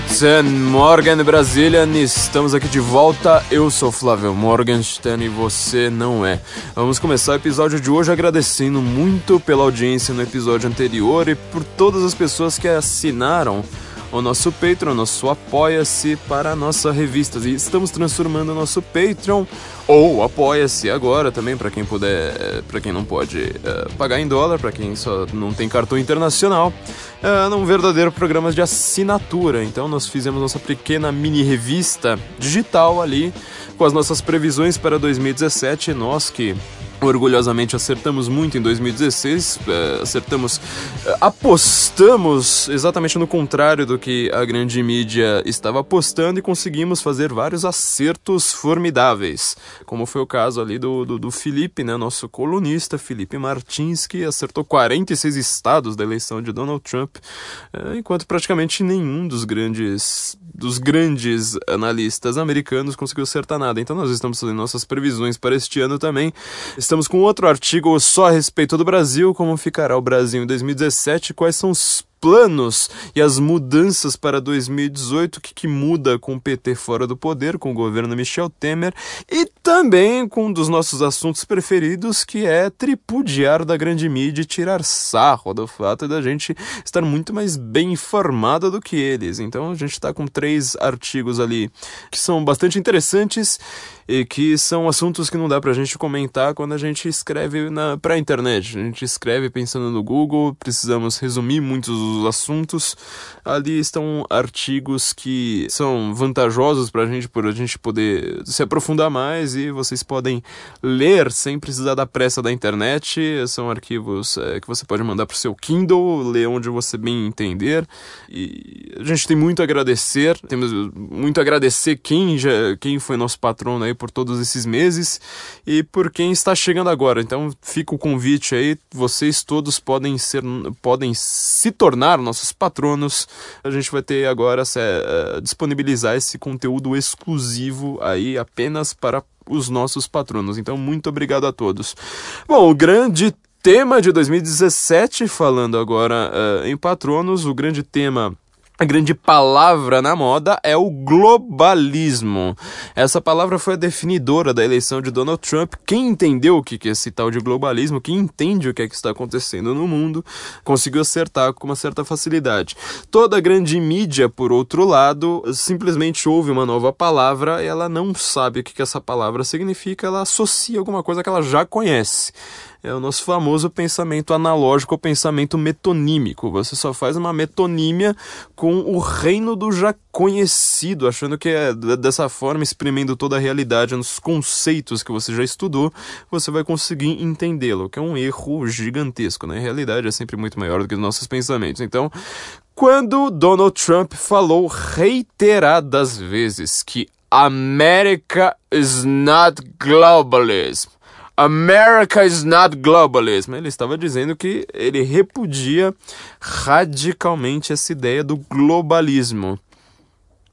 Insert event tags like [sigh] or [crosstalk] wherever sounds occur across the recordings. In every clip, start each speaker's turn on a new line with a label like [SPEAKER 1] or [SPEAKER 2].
[SPEAKER 1] Guten Morgen Brasília, estamos aqui de volta. Eu sou Flávio Morgenstern e você não é. Vamos começar o episódio de hoje agradecendo muito pela audiência no episódio anterior e por todas as pessoas que assinaram o nosso Patreon, nosso Apoia-se para a nossa revista. E estamos transformando o nosso Patreon ou Apoia-se agora também para quem puder, para quem não pode uh, pagar em dólar, para quem só não tem cartão internacional, uh, num verdadeiro programa de assinatura. Então nós fizemos nossa pequena mini revista digital ali com as nossas previsões para 2017. Nós que Orgulhosamente acertamos muito em 2016, é, acertamos, é, apostamos exatamente no contrário do que a grande mídia estava apostando e conseguimos fazer vários acertos formidáveis, como foi o caso ali do, do, do Felipe, né, nosso colunista Felipe Martins, que acertou 46 estados da eleição de Donald Trump, é, enquanto praticamente nenhum dos grandes dos grandes analistas americanos conseguiu acertar nada. Então nós estamos fazendo nossas previsões para este ano também. Estamos com outro artigo só a respeito do Brasil, como ficará o Brasil em 2017, quais são os planos e as mudanças para 2018, o que, que, muda com o PT fora do poder, com o governo Michel Temer, e também com um dos nossos assuntos preferidos, que é tripudiar da grande mídia e tirar sarro do fato da gente estar muito mais bem informada do que eles. Então a gente está com três artigos ali que são bastante interessantes e que são assuntos que não dá pra gente comentar quando a gente escreve na, pra internet. A gente escreve pensando no Google, precisamos resumir muitos dos assuntos. Ali estão artigos que são vantajosos pra gente, por a gente poder se aprofundar mais e vocês podem ler sem precisar da pressa da internet. São arquivos é, que você pode mandar pro seu Kindle, ler onde você bem entender. E a gente tem muito a agradecer, temos muito a agradecer quem, já, quem foi nosso patrono aí por todos esses meses e por quem está chegando agora. Então fica o convite aí, vocês todos podem ser, podem se tornar nossos patronos. A gente vai ter agora é, disponibilizar esse conteúdo exclusivo aí apenas para os nossos patronos. Então muito obrigado a todos. Bom, o grande tema de 2017, falando agora uh, em patronos, o grande tema a grande palavra na moda é o globalismo. Essa palavra foi a definidora da eleição de Donald Trump. Quem entendeu o que é esse tal de globalismo, quem entende o que é que está acontecendo no mundo, conseguiu acertar com uma certa facilidade. Toda a grande mídia, por outro lado, simplesmente ouve uma nova palavra e ela não sabe o que essa palavra significa, ela associa alguma coisa que ela já conhece é o nosso famoso pensamento analógico ou pensamento metonímico. Você só faz uma metonímia com o reino do já conhecido, achando que é dessa forma, exprimindo toda a realidade nos conceitos que você já estudou, você vai conseguir entendê-lo, que é um erro gigantesco, né? A realidade é sempre muito maior do que os nossos pensamentos. Então, quando Donald Trump falou reiteradas vezes que America is not globalism, America is not globalism. Ele estava dizendo que ele repudia radicalmente essa ideia do globalismo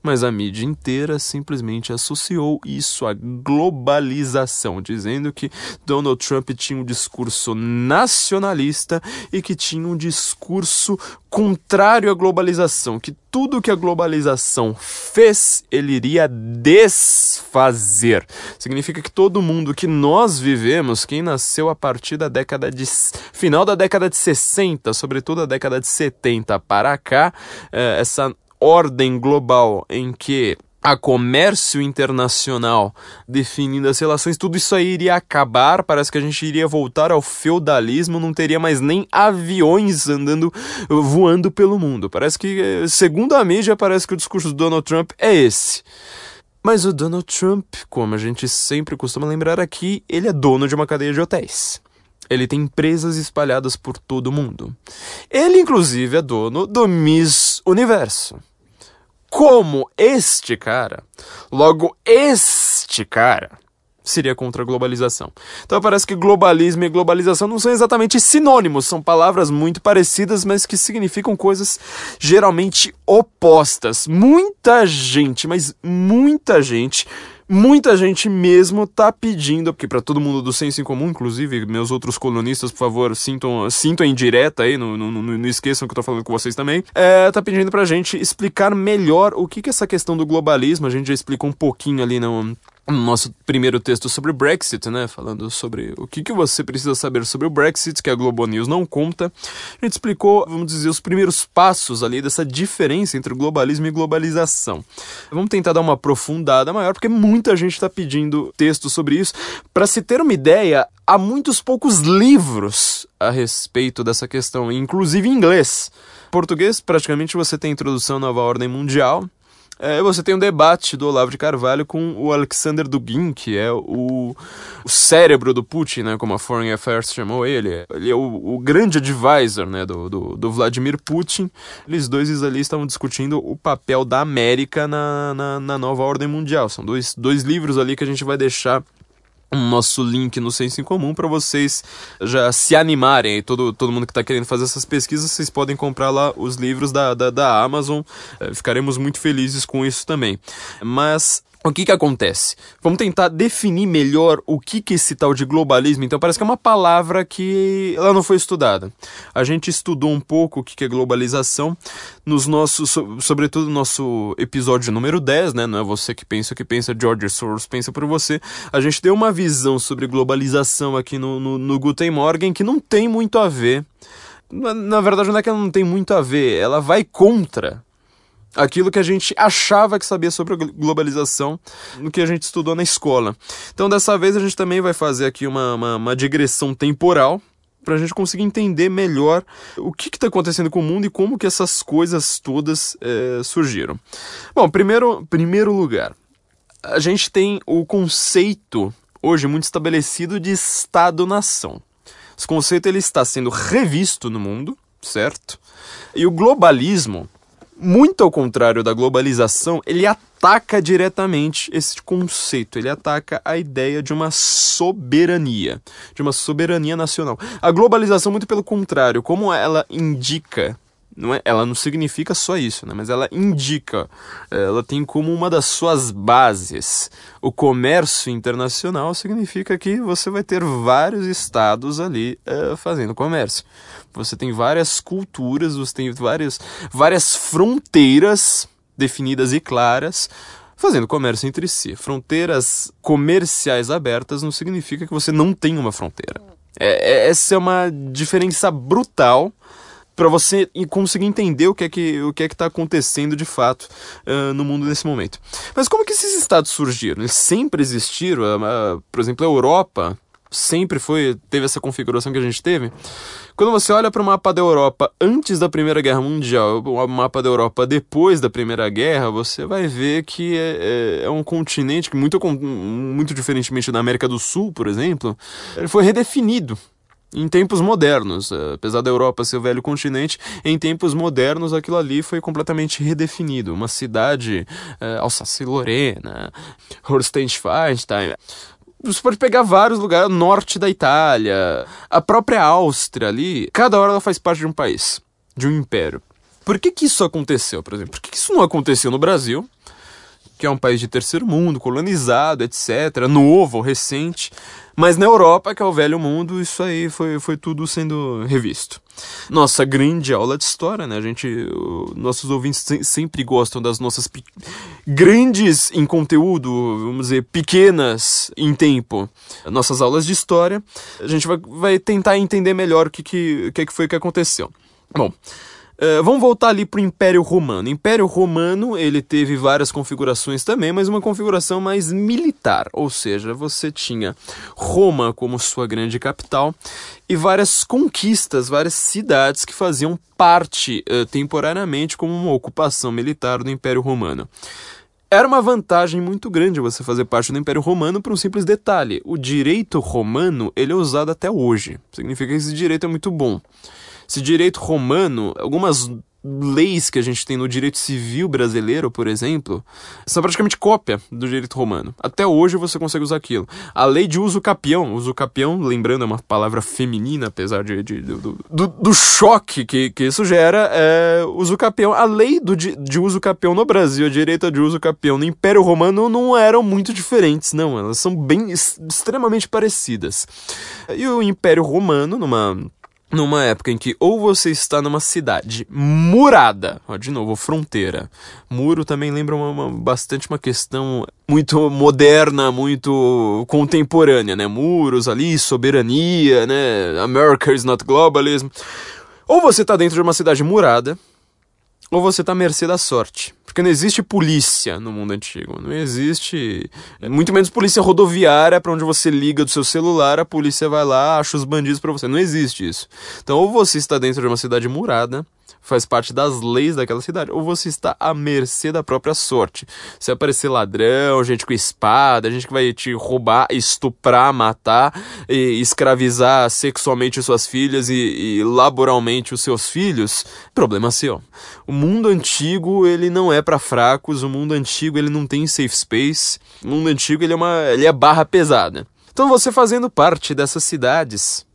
[SPEAKER 1] mas a mídia inteira simplesmente associou isso à globalização, dizendo que Donald Trump tinha um discurso nacionalista e que tinha um discurso contrário à globalização, que tudo que a globalização fez, ele iria desfazer. Significa que todo mundo que nós vivemos, quem nasceu a partir da década de final da década de 60, sobretudo a década de 70 para cá, eh, essa ordem global em que a comércio internacional definindo as relações, tudo isso aí iria acabar. Parece que a gente iria voltar ao feudalismo, não teria mais nem aviões andando, voando pelo mundo. Parece que, segundo a mídia, parece que o discurso do Donald Trump é esse. Mas o Donald Trump, como a gente sempre costuma lembrar aqui, ele é dono de uma cadeia de hotéis. Ele tem empresas espalhadas por todo o mundo. Ele, inclusive, é dono do Miss Universo. Como este cara, logo este cara, seria contra a globalização. Então parece que globalismo e globalização não são exatamente sinônimos, são palavras muito parecidas, mas que significam coisas geralmente opostas. Muita gente, mas muita gente Muita gente mesmo tá pedindo, porque para todo mundo do senso em comum, inclusive meus outros colunistas, por favor, sintam, sintam em direta aí, não, não, não, esqueçam que eu tô falando com vocês também, é, tá pedindo pra gente explicar melhor o que que essa questão do globalismo, a gente já explicou um pouquinho ali no nosso primeiro texto sobre o Brexit, né, falando sobre o que, que você precisa saber sobre o Brexit, que a Globo News não conta, a gente explicou, vamos dizer, os primeiros passos ali dessa diferença entre globalismo e globalização. Vamos tentar dar uma aprofundada maior, porque muita gente está pedindo texto sobre isso. Para se ter uma ideia, há muitos poucos livros a respeito dessa questão, inclusive em inglês. Português, praticamente você tem introdução à nova ordem mundial, é, você tem um debate do Olavo de Carvalho com o Alexander Dugin, que é o, o cérebro do Putin, né, como a Foreign Affairs chamou ele. Ele é o, o grande advisor né, do, do, do, Vladimir Putin. Eles dois ali estavam discutindo o papel da América na, na, na nova ordem mundial. São dois, dois livros ali que a gente vai deixar um nosso link no Senso em Comum para vocês já se animarem. todo, todo mundo que está querendo fazer essas pesquisas, vocês podem comprar lá os livros da, da, da Amazon. É, ficaremos muito felizes com isso também. Mas o que que acontece? Vamos tentar definir melhor o que que esse tal de globalismo, então parece que é uma palavra que ela não foi estudada. A gente estudou um pouco o que que é globalização nos nossos, sobretudo no nosso episódio número 10, né? Não é você que pensa o que pensa, George Soros pensa por você. A gente deu uma visão sobre globalização aqui no, no, no Guten Morgen que não tem muito a ver na verdade, não é que ela não tem muito a ver, ela vai contra aquilo que a gente achava que sabia sobre a globalização no que a gente estudou na escola. Então, dessa vez, a gente também vai fazer aqui uma, uma, uma digressão temporal para a gente conseguir entender melhor o que está acontecendo com o mundo e como que essas coisas todas é, surgiram. Bom, primeiro, primeiro lugar, a gente tem o conceito hoje muito estabelecido de Estado-nação. Esse conceito ele está sendo revisto no mundo, certo? E o globalismo muito ao contrário da globalização, ele ataca diretamente esse conceito, ele ataca a ideia de uma soberania, de uma soberania nacional. A globalização, muito pelo contrário, como ela indica não é, ela não significa só isso, né? mas ela indica, ela tem como uma das suas bases o comércio internacional, significa que você vai ter vários estados ali uh, fazendo comércio. Você tem várias culturas, você tem várias, várias fronteiras definidas e claras fazendo comércio entre si. Fronteiras comerciais abertas não significa que você não tem uma fronteira. É, é essa é uma diferença brutal para você conseguir entender o que é que o que é que está acontecendo de fato uh, no mundo nesse momento. Mas como que esses estados surgiram? Eles sempre existiram. Uh, por exemplo, a Europa sempre foi teve essa configuração que a gente teve. Quando você olha para o mapa da Europa antes da Primeira Guerra Mundial, o mapa da Europa depois da Primeira Guerra, você vai ver que é, é, é um continente que muito muito diferentemente da América do Sul, por exemplo, ele foi redefinido em tempos modernos. Eh, apesar da Europa ser o velho continente, em tempos modernos aquilo ali foi completamente redefinido. Uma cidade, uh, Alsácia-Lorena, Holstein-Schweinstein. Você pode pegar vários lugares, norte da Itália, a própria Áustria ali, cada hora ela faz parte de um país, de um império. Por que que isso aconteceu, por exemplo? Por que, que isso não aconteceu no Brasil? Que é um país de terceiro mundo, colonizado, etc., novo, recente. Mas na Europa, que é o velho mundo, isso aí foi, foi tudo sendo revisto. Nossa grande aula de história, né? A gente, nossos ouvintes sempre gostam das nossas grandes em conteúdo, vamos dizer, pequenas em tempo. Nossas aulas de história. A gente vai, vai tentar entender melhor o que, que, que foi que aconteceu. Bom, Uh, vamos voltar ali para o Império Romano. O Império Romano ele teve várias configurações também, mas uma configuração mais militar, ou seja, você tinha Roma como sua grande capital e várias conquistas, várias cidades que faziam parte uh, temporariamente como uma ocupação militar do Império Romano. Era uma vantagem muito grande você fazer parte do Império Romano por um simples detalhe. O direito romano ele é usado até hoje. Significa que esse direito é muito bom. Esse direito romano, algumas leis que a gente tem no direito civil brasileiro, por exemplo, são praticamente cópia do direito romano. Até hoje você consegue usar aquilo. A lei de uso capião, uso capião, lembrando, é uma palavra feminina, apesar de, de do, do, do, choque que, que isso gera, é uso capião. A lei do, de, uso capião no Brasil, a direita de uso capião no Império Romano não eram muito diferentes, não. Elas são bem extremamente parecidas. E o Império Romano, numa numa época em que ou você está numa cidade murada, ó, de novo, fronteira. Muro também lembra uma, uma, bastante uma questão muito moderna, muito contemporânea, né? Muros ali, soberania, né? America is not globalism. Ou você está dentro de uma cidade murada, ou você está à mercê da sorte. Porque não existe polícia no mundo antigo. Não existe. Muito menos polícia rodoviária para onde você liga do seu celular, a polícia vai lá, acha os bandidos para você. Não existe isso. Então, ou você está dentro de uma cidade murada, faz parte das leis daquela cidade, ou você está à mercê da própria sorte. Se aparecer ladrão, gente com espada, gente que vai te roubar, estuprar, matar, e escravizar sexualmente suas filhas e, e laboralmente os seus filhos, problema seu. O mundo antigo, ele não é para fracos, o mundo antigo, ele não tem safe space, o mundo antigo, ele é uma, ele é barra pesada. Então você fazendo parte dessas cidades,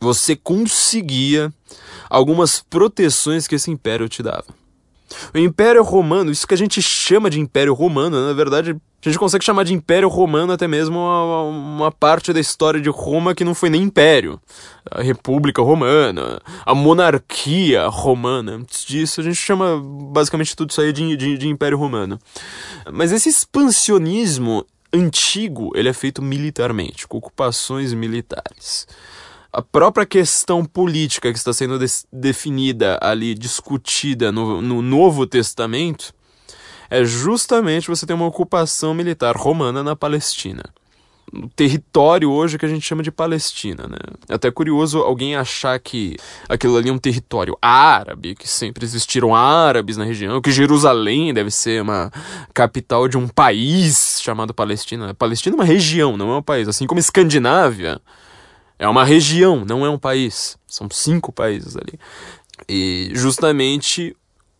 [SPEAKER 1] você conseguia algumas proteções que esse império te dava. O Império Romano, isso que a gente chama de Império Romano, na verdade, a gente consegue chamar de Império Romano até mesmo uma, uma, parte da história de Roma que não foi nem Império. A República Romana, a monarquia romana. Antes disso, a gente chama basicamente tudo isso aí de, de, de Império Romano. Mas esse expansionismo antigo, ele é feito militarmente, com ocupações militares a própria questão política que está sendo definida ali, discutida no, no Novo Testamento, é justamente você ter uma ocupação militar romana na Palestina. O território hoje que a gente chama de Palestina, né? É até curioso alguém achar que aquilo ali é um território árabe, que sempre existiram árabes na região, que Jerusalém deve ser uma capital de um país chamado Palestina. Palestina é uma região, não é um país. Assim como Escandinávia é uma região, não é um país. São cinco países ali. E justamente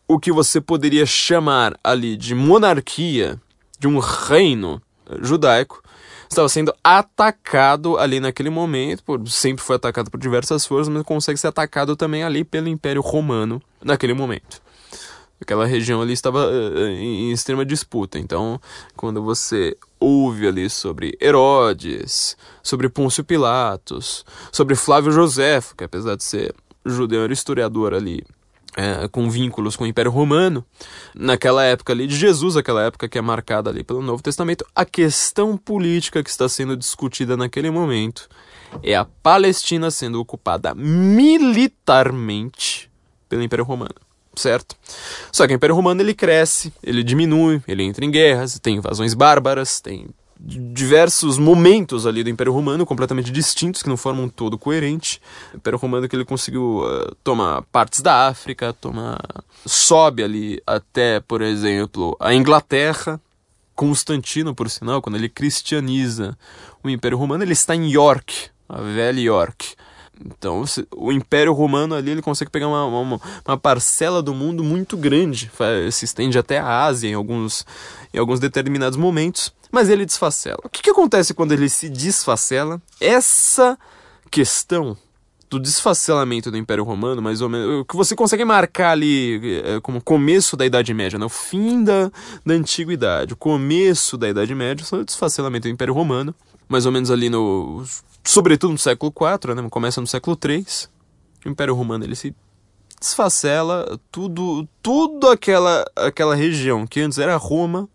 [SPEAKER 1] o que você poderia chamar ali de monarquia, de um reino judaico, estava sendo atacado ali naquele momento, por, sempre foi atacado por diversas forças, mas consegue ser atacado também ali pelo Império Romano naquele momento. Aquela região ali estava uh, em extrema disputa. Então, quando você ouve ali sobre Herodes, sobre Pôncio Pilatos, sobre Flávio Josefo, que apesar de ser judeu era historiador ali, é, com vínculos com o Império Romano, naquela época ali de Jesus, aquela época que é marcada ali pelo Novo Testamento, a questão política que está sendo discutida naquele momento é a Palestina sendo ocupada militarmente pelo Império Romano certo? Só que o Império Romano ele cresce, ele diminui, ele entra em guerras, tem invasões bárbaras, tem diversos momentos ali do Império Romano completamente distintos que não formam um todo coerente. O Império Romano que ele conseguiu uh, tomar partes da África, toma sobe ali até, por exemplo, a Inglaterra. Constantino, por sinal, quando ele cristianiza o Império Romano, ele está em York, a velha York. Então, o Império Romano ali ele consegue pegar uma, uma, uma, parcela do mundo muito grande, se estende até a Ásia em alguns, em alguns determinados momentos, mas ele desfacela. O que, que acontece quando ele se desfacela? Essa questão do desfacelamento do Império Romano, mais ou menos, o que você consegue marcar ali é, como começo da Idade Média, né? o fim da, da Antiguidade, o começo da Idade Média, são o desfacelamento do Império Romano, mais ou menos ali no sobretudo no século IV, né? começa no século III, o Império Romano ele se desfacela, tudo, tudo aquela, aquela região que antes era Roma,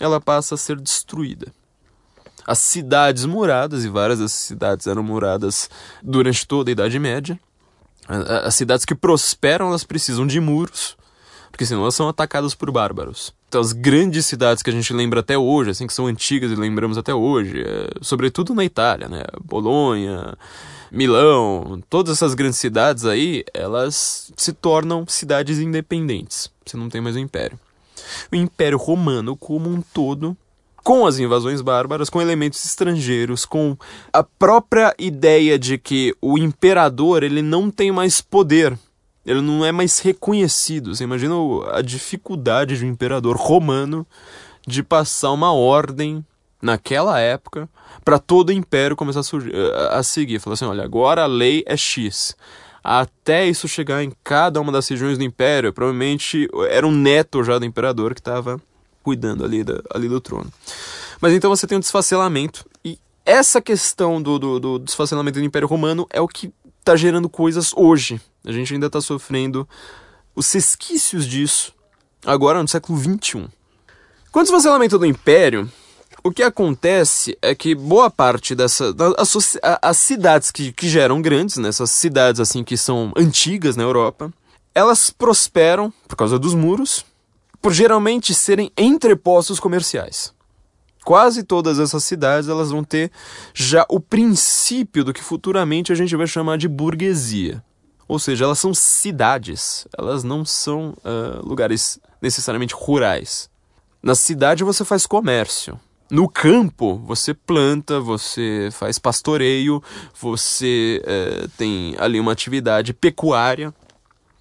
[SPEAKER 1] ela passa a ser destruída. As cidades muradas, e várias dessas cidades eram muradas durante toda a Idade Média, as cidades que prosperam, elas precisam de muros, porque senão elas são atacadas por bárbaros. Então, as grandes cidades que a gente lembra até hoje, assim, que são antigas e lembramos até hoje, é, sobretudo na Itália, né? Bolonha, Milão, todas essas grandes cidades aí, elas se tornam cidades independentes. Você não tem mais o um império. O Império Romano, como um todo, com as invasões bárbaras, com elementos estrangeiros, com a própria ideia de que o imperador ele não tem mais poder ele não é mais reconhecido. Você imagina a dificuldade de um imperador romano de passar uma ordem naquela época para todo o império começar a, surgir, a seguir. Falar assim, olha, agora a lei é X. Até isso chegar em cada uma das regiões do império, provavelmente era um neto já do imperador que estava cuidando ali, da, ali do trono. Mas então você tem um desfacelamento, e essa questão do, do, do desfacelamento do Império Romano é o que está gerando coisas hoje. A gente ainda está sofrendo os resquícios disso agora no século XXI. Com o desfacelamento do Império, o que acontece é que boa parte dessa. As, as cidades que, que geram grandes, né, essas cidades assim que são antigas na Europa, elas prosperam por causa dos muros, por geralmente serem entrepostos comerciais. Quase todas essas cidades elas vão ter já o princípio do que futuramente a gente vai chamar de burguesia. Ou seja, elas são cidades, elas não são uh, lugares necessariamente rurais. Na cidade você faz comércio, no campo, você planta, você faz pastoreio, você é, tem ali uma atividade pecuária,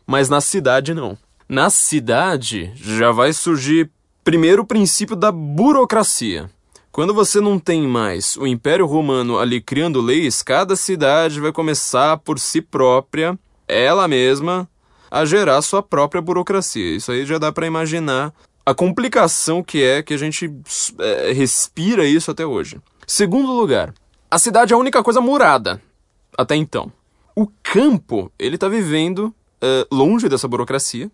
[SPEAKER 1] mas na cidade não. Na cidade já vai surgir primeiro o princípio da burocracia. Quando você não tem mais o Império Romano ali criando leis, cada cidade vai começar por si própria, ela mesma, a gerar sua própria burocracia. Isso aí já dá para imaginar a complicação que é que a gente é, respira isso até hoje. Segundo lugar, a cidade é a única coisa murada até então. O campo, ele está vivendo é, longe dessa burocracia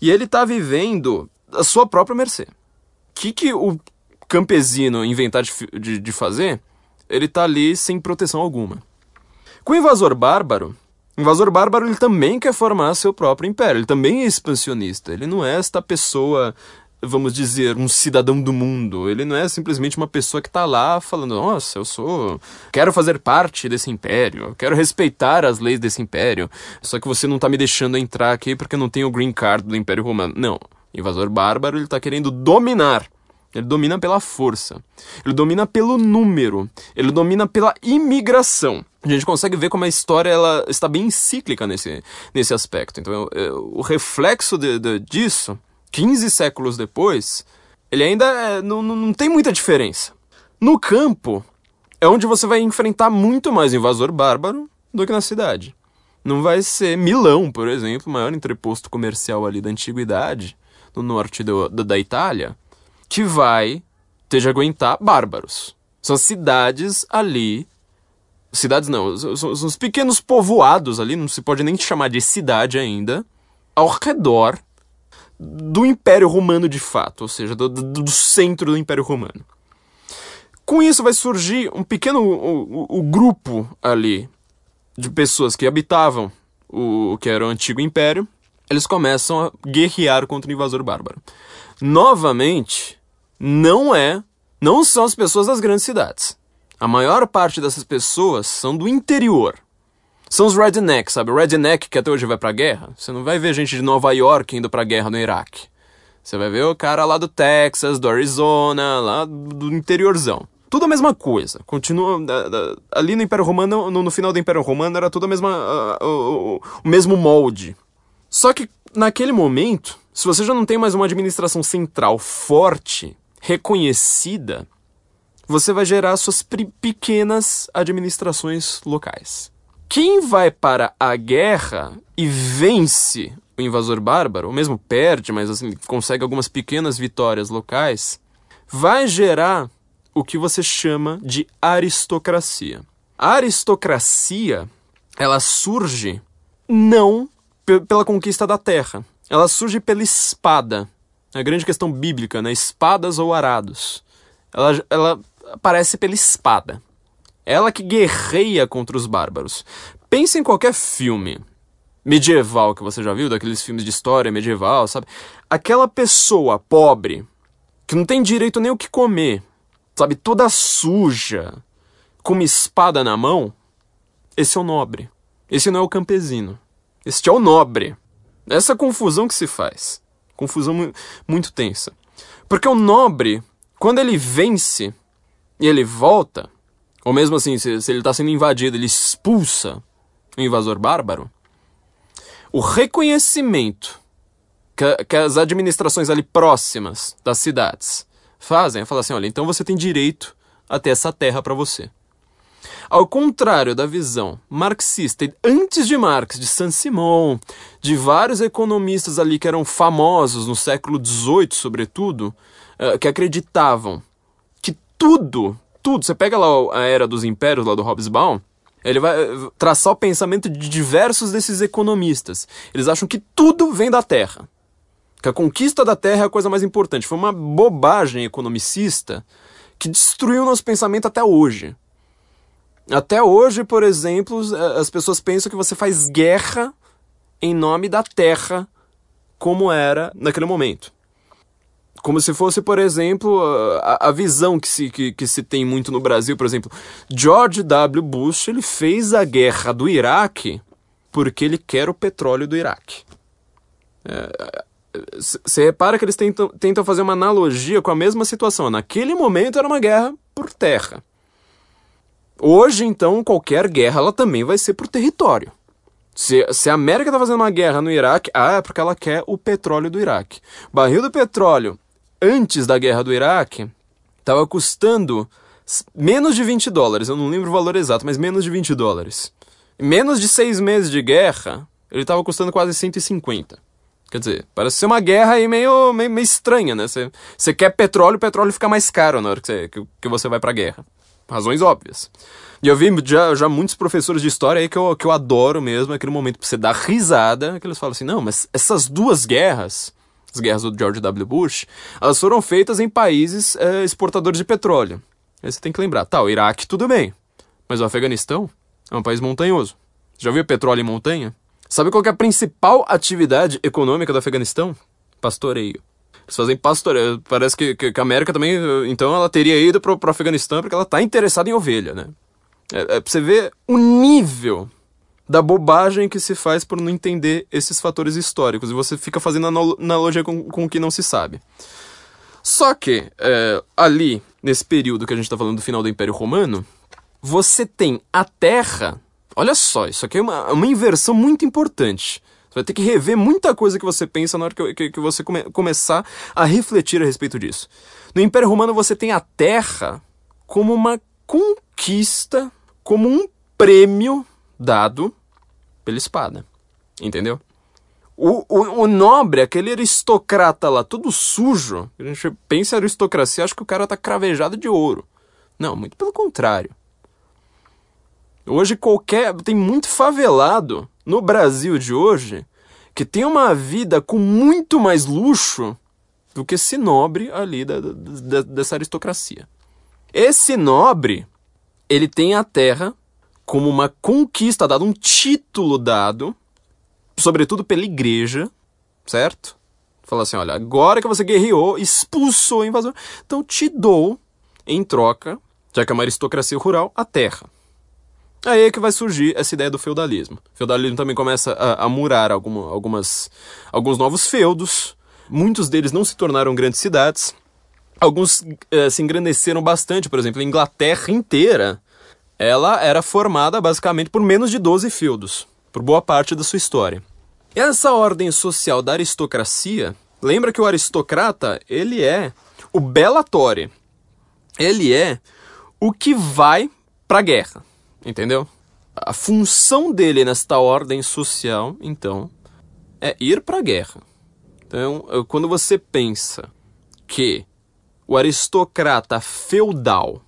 [SPEAKER 1] e ele está vivendo a sua própria mercê. O que, que o campesino inventar de, de, de fazer? Ele está ali sem proteção alguma. Com o invasor bárbaro, invasor bárbaro ele também quer formar seu próprio império, ele também é expansionista, ele não é esta pessoa vamos dizer, um cidadão do mundo. Ele não é simplesmente uma pessoa que está lá falando, nossa, eu sou. quero fazer parte desse império, quero respeitar as leis desse império. Só que você não está me deixando entrar aqui porque eu não tenho o green card do Império Romano. Não. Invasor bárbaro, ele está querendo dominar. Ele domina pela força. Ele domina pelo número. Ele domina pela imigração. A gente consegue ver como a história ela está bem cíclica nesse, nesse aspecto. Então, o reflexo de, de, disso 15 séculos depois, ele ainda é, não, não tem muita diferença. No campo, é onde você vai enfrentar muito mais invasor bárbaro do que na cidade. Não vai ser Milão, por exemplo, o maior entreposto comercial ali da antiguidade, no norte do, da, da Itália, que vai ter de aguentar bárbaros. São cidades ali. Cidades não, são, são os pequenos povoados ali, não se pode nem chamar de cidade ainda, ao redor do Império Romano de fato, ou seja, do, do, centro do Império Romano. Com isso vai surgir um pequeno o, o, o grupo ali de pessoas que habitavam o, o que era o antigo império. Eles começam a guerrear contra o invasor bárbaro. Novamente, não é, não são as pessoas das grandes cidades. A maior parte dessas pessoas são do interior, são os rednecks, sabe? O redneck que até hoje vai pra guerra. Você não vai ver gente de Nova York indo pra guerra no Iraque. Você vai ver o cara lá do Texas, do Arizona, lá do interiorzão. Tudo a mesma coisa. Continua. Ali no Império Romano, no, final do Império Romano, era tudo a mesma. Uh, o, o mesmo molde. Só que naquele momento, se você já não tem mais uma administração central forte, reconhecida, você vai gerar suas pequenas administrações locais. Quem vai para a guerra e vence o invasor bárbaro, ou mesmo perde, mas assim, consegue algumas pequenas vitórias locais, vai gerar o que você chama de aristocracia. A aristocracia, ela surge não pela conquista da terra, ela surge pela espada. A grande questão bíblica, né? Espadas ou arados. Ela, ela aparece pela espada. Ela que guerreia contra os bárbaros. Pense em qualquer filme medieval que você já viu, daqueles filmes de história medieval, sabe? Aquela pessoa pobre, que não tem direito nem o que comer, sabe? Toda suja, com uma espada na mão. Esse é o nobre. Esse não é o campesino. Este é o nobre. Essa confusão que se faz. Confusão muito tensa. Porque o nobre, quando ele vence e ele volta, ou mesmo assim, se, se ele está sendo invadido, ele expulsa o invasor bárbaro. o reconhecimento que, que as administrações ali próximas das cidades fazem é falar assim: olha, então você tem direito a ter essa terra para você. Ao contrário da visão marxista, antes de Marx, de Saint-Simon, de vários economistas ali que eram famosos no século XVIII, sobretudo, eh, que acreditavam tudo, tudo, você pega lá a Era dos Impérios, lá do Hobsbawm, ele vai eh, traçar o pensamento de diversos desses economistas. Eles acham que tudo vem da terra. Que a conquista da terra é a coisa mais importante. Foi uma bobagem economicista que destruiu nosso pensamento até hoje. Até hoje, por exemplo, as pessoas pensam que você faz guerra em nome da terra, como era naquele momento. Como se fosse, por exemplo, a, a visão que se, que, que se tem muito no Brasil, por exemplo, George W. Bush ele fez a guerra do Iraque porque ele quer o petróleo do Iraque. Você é, repara que eles tentam, tentam fazer uma analogia com a mesma situação. Naquele momento era uma guerra por terra. Hoje, então, qualquer guerra ela também vai ser por território. Se, se a América está fazendo uma guerra no Iraque, ah, é porque ela quer o petróleo do Iraque. Barril do petróleo, antes da guerra do Iraque, estava custando menos de 20 dólares. Eu não lembro o valor exato, mas menos de 20 dólares. Em menos de seis meses de guerra, ele estava custando quase 150. Quer dizer, parece ser uma guerra aí meio, meio, meio estranha, né? Você quer petróleo, o petróleo fica mais caro na hora que você, que, que você vai pra guerra razões óbvias. E eu vi já, já muitos professores de história aí que eu, que eu adoro mesmo, aquele momento pra você dar risada, que eles falam assim, não, mas essas duas guerras, as guerras do George W. Bush, elas foram feitas em países é, exportadores de petróleo. Aí você tem que lembrar, tá, o Iraque tudo bem, mas o Afeganistão é um país montanhoso. Já viu petróleo em montanha? Sabe qual é a principal atividade econômica do Afeganistão? Pastoreio. Eles fazem pastoreio. Parece que, que, que, a América também, então, ela teria ido pro, pro Afeganistão porque ela tá interessada em ovelha, né? É, é pra você ver o nível da bobagem que se faz por não entender esses fatores históricos. E você fica fazendo analogia com, com o que não se sabe. Só que, é, ali, nesse período que a gente está falando do final do Império Romano, você tem a Terra. Olha só, isso aqui é uma, uma inversão muito importante. Você vai ter que rever muita coisa que você pensa na hora que, que, que você come, começar a refletir a respeito disso. No Império Romano você tem a terra como uma conquista, como um prêmio dado pela espada. Entendeu? O, o, o, nobre, aquele aristocrata lá, todo sujo, a gente pensa em aristocracia, acha que o cara tá cravejado de ouro. Não, muito pelo contrário. Hoje qualquer. Tem muito favelado no Brasil de hoje que tem uma vida com muito mais luxo do que esse nobre ali da, da, dessa aristocracia. Esse nobre, ele tem a terra como uma conquista dada, um título dado, sobretudo pela igreja, certo? Fala assim, olha, agora que você guerreou, expulsou o invasor, então te dou em troca, já que é uma aristocracia rural, a terra. Aí é que vai surgir essa ideia do feudalismo. O feudalismo também começa a, a murar alguma, algumas, alguns novos feudos. Muitos deles não se tornaram grandes cidades. Alguns eh, se engrandeceram bastante. Por exemplo, a Inglaterra inteira ela era formada basicamente por menos de 12 feudos, por boa parte da sua história. E essa ordem social da aristocracia, lembra que o aristocrata, ele é o bellatori. Ele é o que vai para a guerra. Entendeu? A função dele nesta ordem social, então, é ir para a guerra. Então, quando você pensa que o aristocrata feudal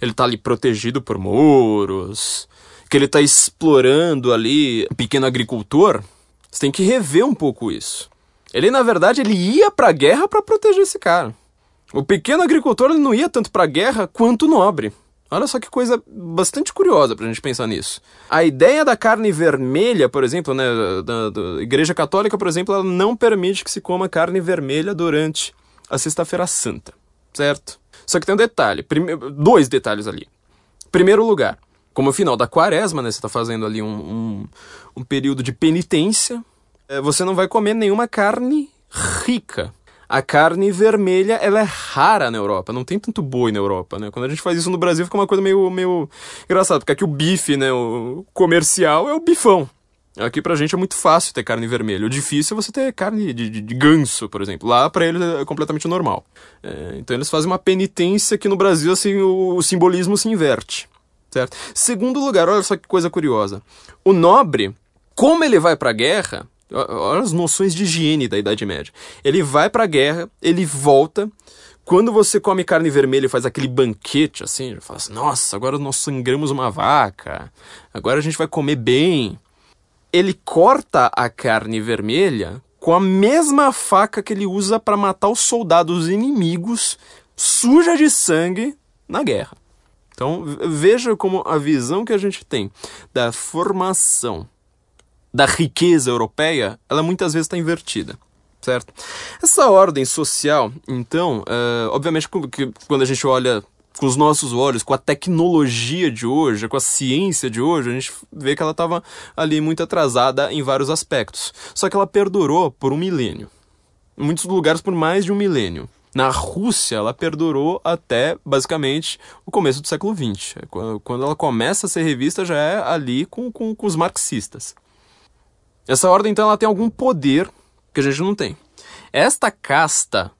[SPEAKER 1] ele está ali protegido por muros, que ele está explorando ali o pequeno agricultor, você tem que rever um pouco isso. Ele, na verdade, ele ia para a guerra para proteger esse cara. O pequeno agricultor ele não ia tanto para a guerra quanto o nobre. Olha só que coisa bastante curiosa pra gente pensar nisso. A ideia da carne vermelha, por exemplo, né, da, da Igreja Católica, por exemplo, ela não permite que se coma carne vermelha durante a Sexta-feira Santa, certo? Só que tem um detalhe, prime... dois detalhes ali. Primeiro lugar, como o final da quaresma, né, você está fazendo ali um, um, um período de penitência, é, você não vai comer nenhuma carne rica, a carne vermelha ela é rara na Europa, não tem tanto boi na Europa, né? Quando a gente faz isso no Brasil fica uma coisa meio, meio engraçada, porque aqui o bife, né, o comercial é o bifão. Aqui pra gente é muito fácil ter carne vermelha. O difícil é você ter carne de, de, de ganso, por exemplo. Lá pra eles é completamente normal. É, então eles fazem uma penitência que no Brasil assim o, o simbolismo se inverte. Certo? Segundo lugar, olha só que coisa curiosa. O nobre, como ele vai pra guerra, olha as noções de higiene da Idade Média. Ele vai pra guerra, ele volta. Quando você come carne vermelha e faz aquele banquete assim, fala assim, nossa, agora nós sangramos uma vaca, agora a gente vai comer bem ele corta a carne vermelha com a mesma faca que ele usa para matar os soldados inimigos, suja de sangue, na guerra. Então veja como a visão que a gente tem da formação da riqueza europeia, ela muitas vezes está invertida. Certo? Essa ordem social, então, uh, obviamente, quando a gente olha com os nossos olhos, com a tecnologia de hoje, com a ciência de hoje, a gente vê que ela estava ali muito atrasada em vários aspectos. Só que ela perdurou por um milênio. Em muitos lugares por mais de um milênio. Na Rússia, ela perdurou até, basicamente, o começo do século XX. Quando ela começa a ser revista, já é ali com, com, com os marxistas. Essa ordem, então, ela tem algum poder que a gente não tem. Esta casta,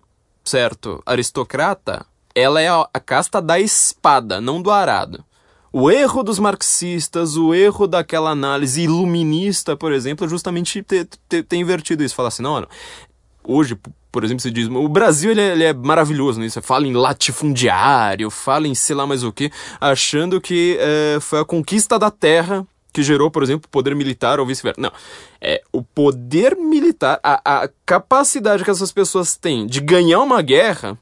[SPEAKER 1] certo, aristocrata, ela é a, casta da espada, não do arado. O erro dos marxistas, o erro daquela análise iluminista, por exemplo, é justamente ter, ter, ter invertido isso. Falar assim, não, não, hoje, por exemplo, se diz, o Brasil ele é, ele é maravilhoso nisso, fala em latifundiário, fala em sei lá mais o que, achando que é, foi a conquista da terra que gerou, por exemplo, poder militar ou vice-versa. Não, é o poder militar, a, a capacidade que essas pessoas têm de ganhar uma guerra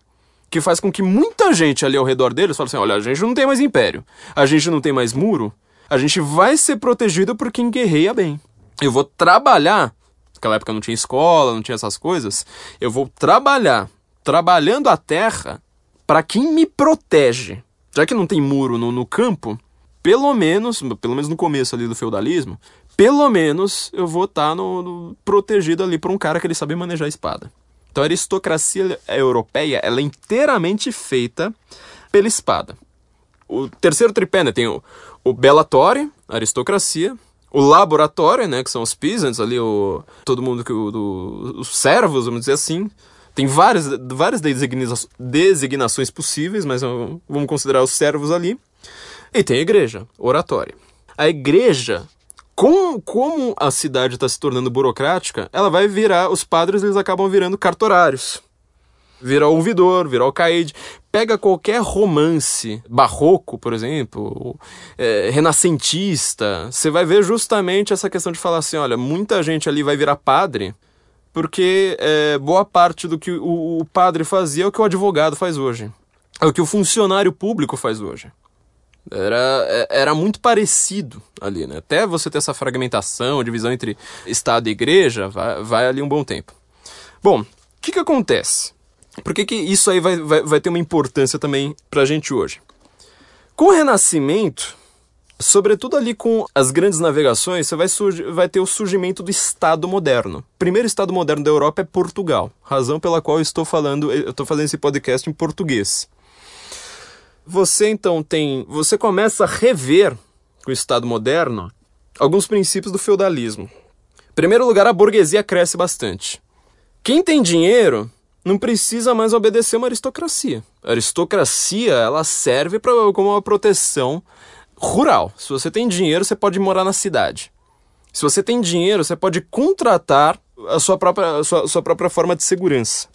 [SPEAKER 1] que faz com que muita gente ali ao redor deles fale assim: olha, a gente não tem mais império, a gente não tem mais muro, a gente vai ser protegido por quem guerreia bem. Eu vou trabalhar, naquela época não tinha escola, não tinha essas coisas, eu vou trabalhar, trabalhando a terra para quem me protege. Já que não tem muro no, no campo, pelo menos, pelo menos no começo ali do feudalismo, pelo menos eu vou estar tá no, no, protegido ali por um cara que ele sabe manejar a espada. Então a aristocracia europeia ela é inteiramente feita pela espada. O terceiro tripé né, tem o, o aristocracia, o laboratório, né, que são os peasants ali, o, todo mundo que o, do, os servos, vamos dizer assim. Tem várias, várias designações, designações possíveis, mas vamos considerar os servos ali. E tem a igreja, oratória. A igreja com, como a cidade está se tornando burocrática, ela vai virar, os padres eles acabam virando cartorários. Virar ouvidor, virar alcaide. Pega qualquer romance barroco, por exemplo, é, renascentista, você vai ver justamente essa questão de falar assim: olha, muita gente ali vai virar padre, porque é, boa parte do que o, o padre fazia é o que o advogado faz hoje. É o que o funcionário público faz hoje. Era, é, era muito parecido ali, né? Até você ter essa fragmentação, divisão entre Estado e Igreja, vai, vai ali um bom tempo. Bom, o que, que acontece? Por que, que isso aí vai, vai, vai ter uma importância também pra gente hoje? Com o Renascimento, sobretudo ali com as grandes navegações, você vai, vai ter o surgimento do Estado moderno. O primeiro Estado moderno da Europa é Portugal, razão pela qual eu estou falando, eu estou fazendo esse podcast em português. Você então tem. Você começa a rever com o Estado moderno alguns princípios do feudalismo. Em primeiro lugar, a burguesia cresce bastante. Quem tem dinheiro não precisa mais obedecer uma aristocracia. A aristocracia ela serve pra, como uma proteção rural. Se você tem dinheiro, você pode morar na cidade. Se você tem dinheiro, você pode contratar a sua própria, a sua, a sua própria forma de segurança.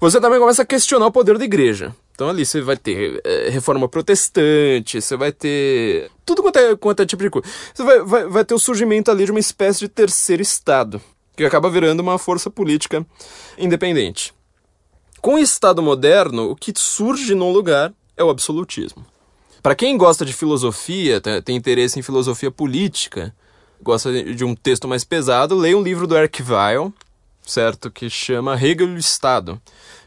[SPEAKER 1] Você também começa a questionar o poder da igreja. Então ali você vai ter é, reforma protestante, você vai ter tudo quanto é, quanto é tipo de coisa. Você vai, vai, vai ter o surgimento ali de uma espécie de terceiro Estado, que acaba virando uma força política independente. Com o Estado moderno, o que surge no lugar é o absolutismo. Para quem gosta de filosofia, tem interesse em filosofia política, gosta de um texto mais pesado, leia um livro do Weil, certo? Que chama Hegel e o Estado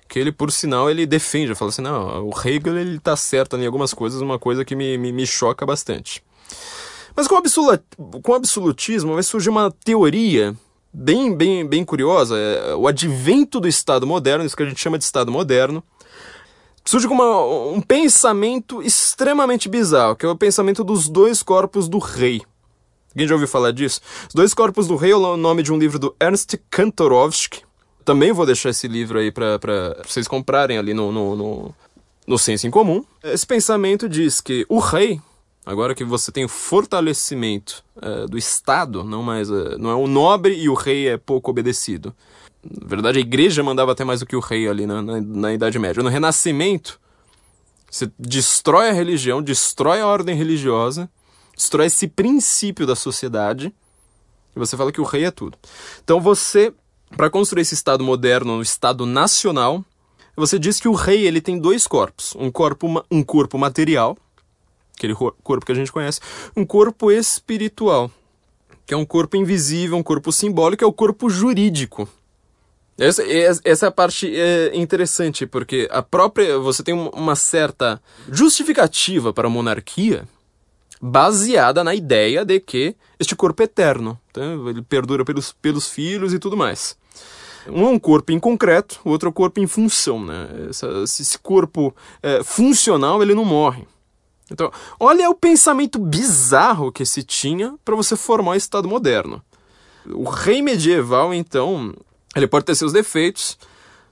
[SPEAKER 1] que ele, por sinal, ele defende, fala assim, não, o Hegel ele tá certo em algumas coisas, uma coisa que me, me, me choca bastante. Mas com o, com absolutismo vai surgir uma teoria bem, bem, bem curiosa, é o advento do Estado moderno, isso que a gente chama de Estado moderno, surge com uma, um pensamento extremamente bizarro, que é o pensamento dos dois corpos do rei. Alguém já ouviu falar disso? Os Dois Corpos do Rei é o nome de um livro do Ernst Kantorowski. Também vou deixar esse livro aí para vocês comprarem ali no, no, no, no Senso em Comum. Esse pensamento diz que o rei, agora que você tem o fortalecimento é, do Estado, não mais é, não é o nobre e o rei é pouco obedecido. Na verdade, a igreja mandava até mais do que o rei ali na, na, na Idade Média. No Renascimento, você destrói a religião, destrói a ordem religiosa, destrói esse princípio da sociedade e você fala que o rei é tudo. Então você, para construir esse Estado moderno, um Estado nacional, você diz que o rei ele tem dois corpos. Um corpo, um corpo material, aquele corpo que a gente conhece, um corpo espiritual, que é um corpo invisível, um corpo simbólico, é o corpo jurídico. Essa, essa é a parte é, interessante, porque a própria. Você tem uma certa justificativa para a monarquia baseada na ideia de que este corpo é eterno. Então, ele perdura pelos, pelos filhos e tudo mais. Um é um corpo em concreto, o outro é um corpo em função. Né? Esse corpo é, funcional ele não morre. Então, olha o pensamento bizarro que se tinha para você formar o Estado moderno. O rei medieval, então, ele pode ter seus defeitos,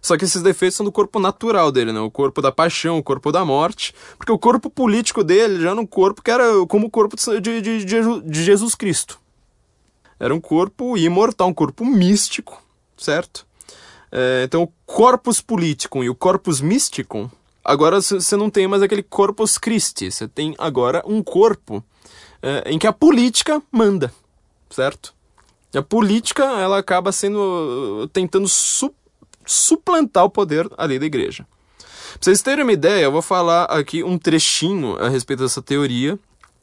[SPEAKER 1] só que esses defeitos são do corpo natural dele, né? O corpo da paixão, o corpo da morte. Porque o corpo político dele já era um corpo que era como o corpo de, de, de Jesus Cristo. Era um corpo imortal, um corpo místico, certo? É, então, o corpus politicum e o corpus mysticum, agora você não tem mais aquele corpus Christi, você tem agora um corpo é, em que a política manda, certo? a política, ela acaba sendo. tentando su suplantar o poder ali da igreja. Pra vocês terem uma ideia, eu vou falar aqui um trechinho a respeito dessa teoria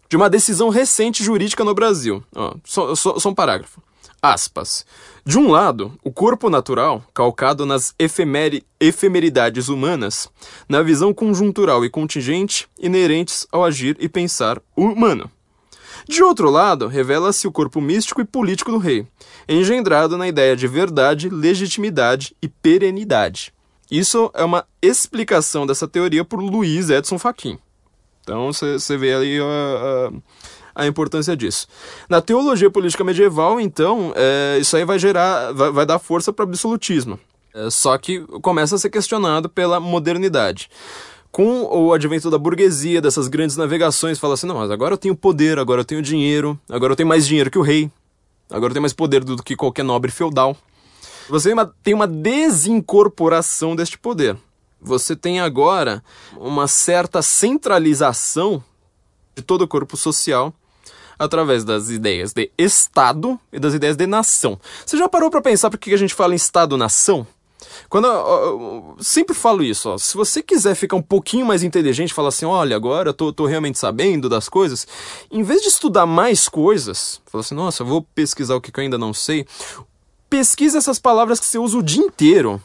[SPEAKER 1] de uma decisão recente jurídica no Brasil. Ó, só, só, só um parágrafo. Aspas. De um lado, o corpo natural, calcado nas efemeri efemeridades humanas, na visão conjuntural e contingente inerentes ao agir e pensar humano. De outro lado, revela-se o corpo místico e político do rei, engendrado na ideia de verdade, legitimidade e perenidade. Isso é uma explicação dessa teoria por Luiz Edson Fachin. Então você vê aí a, a, a, importância disso. Na teologia política medieval, então, é, isso aí vai gerar, vai, vai dar força para o absolutismo. É, só que começa a ser questionado pela modernidade com o advento da burguesia, dessas grandes navegações, fala assim: não, mas agora eu tenho poder, agora eu tenho dinheiro, agora eu tenho mais dinheiro que o rei, agora eu tenho mais poder do que qualquer nobre feudal. Você tem uma desincorporação deste poder. Você tem agora uma certa centralização de todo o corpo social através das ideias de Estado e das ideias de nação. Você já parou para pensar por que a gente fala em Estado-nação? Quando eu, eu, sempre falo isso, ó, se você quiser ficar um pouquinho mais inteligente, falar assim, olha, agora eu tô, tô realmente sabendo das coisas, em vez de estudar mais coisas, falar assim, nossa, vou pesquisar o que eu ainda não sei, pesquisa essas palavras que você usa o dia inteiro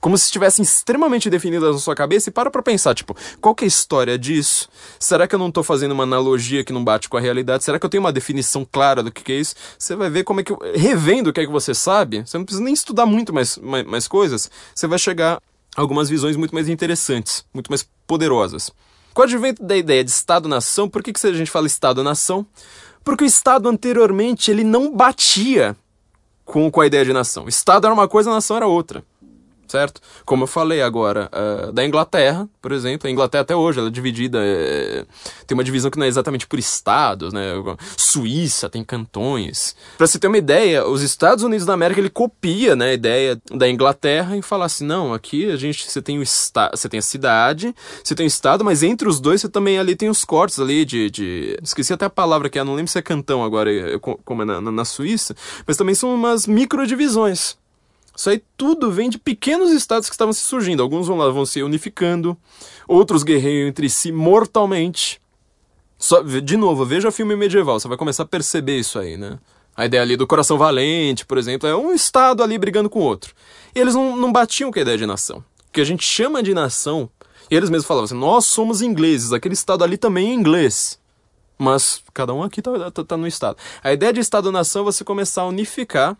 [SPEAKER 1] como se estivessem extremamente definidas na sua cabeça e para pra pensar, tipo, qual que é a história disso? Será que eu não tô fazendo uma analogia que não bate com a realidade? Será que eu tenho uma definição clara do que, que é isso? Você vai ver como é que, eu, revendo o que é que você sabe, você não precisa nem estudar muito mais, mais, mais coisas, você vai chegar a algumas visões muito mais interessantes, muito mais poderosas. Com o advento da ideia de Estado-nação, por que, que a gente fala Estado-nação? Porque o Estado anteriormente ele não batia com, com a ideia de nação. Estado era uma coisa, a nação era outra certo? Como eu falei agora, uh, da Inglaterra, por exemplo, a Inglaterra até hoje ela é dividida, é, tem uma divisão que não é exatamente por estados, né? Suíça tem cantões. Para você ter uma ideia, os Estados Unidos da América ele copia, né, a ideia da Inglaterra e fala assim, não, aqui a gente você tem o estado, você tem a cidade, você tem o estado, mas entre os dois você também ali tem os cortes ali de, de... esqueci até a palavra que é, não lembro se é cantão agora, como é na, na, na Suíça, mas também são umas microdivisões. Isso aí tudo vem de pequenos estados que estavam se surgindo. Alguns vão lá, vão se unificando, outros guerreiam entre si mortalmente. Só, de novo, veja filme medieval, você vai começar a perceber isso aí, né? A ideia ali do coração valente, por exemplo, é um estado ali brigando com o outro. E eles não, não batiam com a ideia de nação. O que a gente chama de nação, e eles mesmos falavam assim, nós somos ingleses, aquele estado ali também é inglês. Mas cada um aqui tá, tá, tá no estado. A ideia de estado-nação é você começar a unificar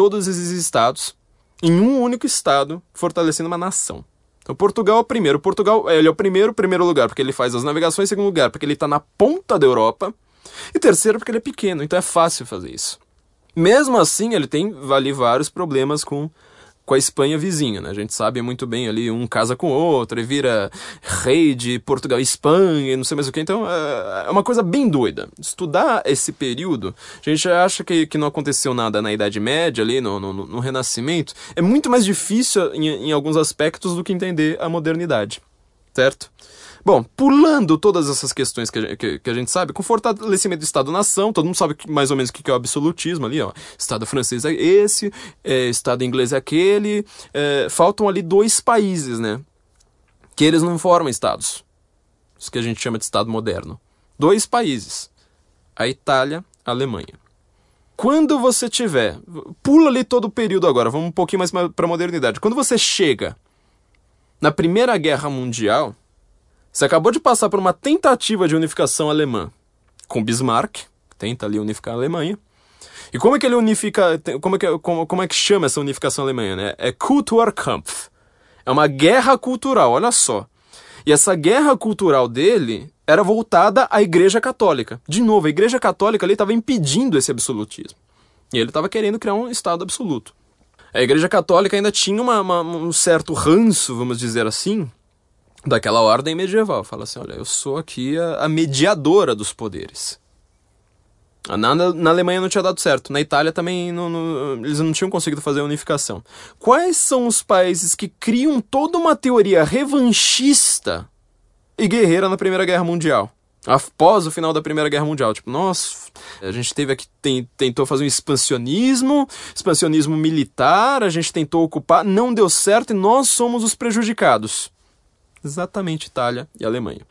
[SPEAKER 1] todos esses estados em um único estado, fortalecendo uma nação. Então, Portugal é o primeiro. Portugal ele é o primeiro, primeiro lugar, porque ele faz as navegações, segundo lugar, porque ele está na ponta da Europa. E terceiro, porque ele é pequeno, então é fácil fazer isso. Mesmo assim, ele tem ali vários problemas com com a Espanha vizinha, né? A gente sabe muito bem ali, um casa com o outro e vira rei de Portugal e Espanha e não sei mais o que. Então é, é uma coisa bem doida. Estudar esse período, a gente acha que, que não aconteceu nada na Idade Média, ali no, no, no Renascimento, é muito mais difícil em, em alguns aspectos do que entender a modernidade, certo? Bom, pulando todas essas questões que a, que, que a gente sabe, com fortalecimento do Estado-nação, todo mundo sabe que, mais ou menos o que é o absolutismo ali, ó. Estado francês é esse, é, Estado inglês é aquele. É, faltam ali dois países, né? Que eles não formam Estados. Isso que a gente chama de Estado moderno. Dois países. A Itália, a Alemanha. Quando você tiver. Pula ali todo o período agora, vamos um pouquinho mais para a modernidade. Quando você chega na Primeira Guerra Mundial você acabou de passar por uma tentativa de unificação alemã com Bismarck, tenta ali unificar a Alemanha. E como é que ele unifica, como é que, como, como é que chama essa unificação alemã, né? É Kulturkampf. É uma guerra cultural, olha só. E essa guerra cultural dele era voltada à Igreja Católica. De novo, a Igreja Católica ali estava impedindo esse absolutismo. E ele estava querendo criar um Estado absoluto. A Igreja Católica ainda tinha uma, uma, um certo ranço, vamos dizer assim, daquela ordem medieval. Fala assim: olha, eu sou aqui a, a mediadora dos poderes. Na, na, Alemanha não tinha dado certo, na Itália também não, não, eles não tinham conseguido fazer a unificação. Quais são os países que criam toda uma teoria revanchista e guerreira na Primeira Guerra Mundial? Após o final da Primeira Guerra Mundial, tipo, nossa, a gente teve aqui, tem, tentou fazer um expansionismo, expansionismo militar, a gente tentou ocupar, não deu certo e nós somos os prejudicados exatamente Itália e Alemanha.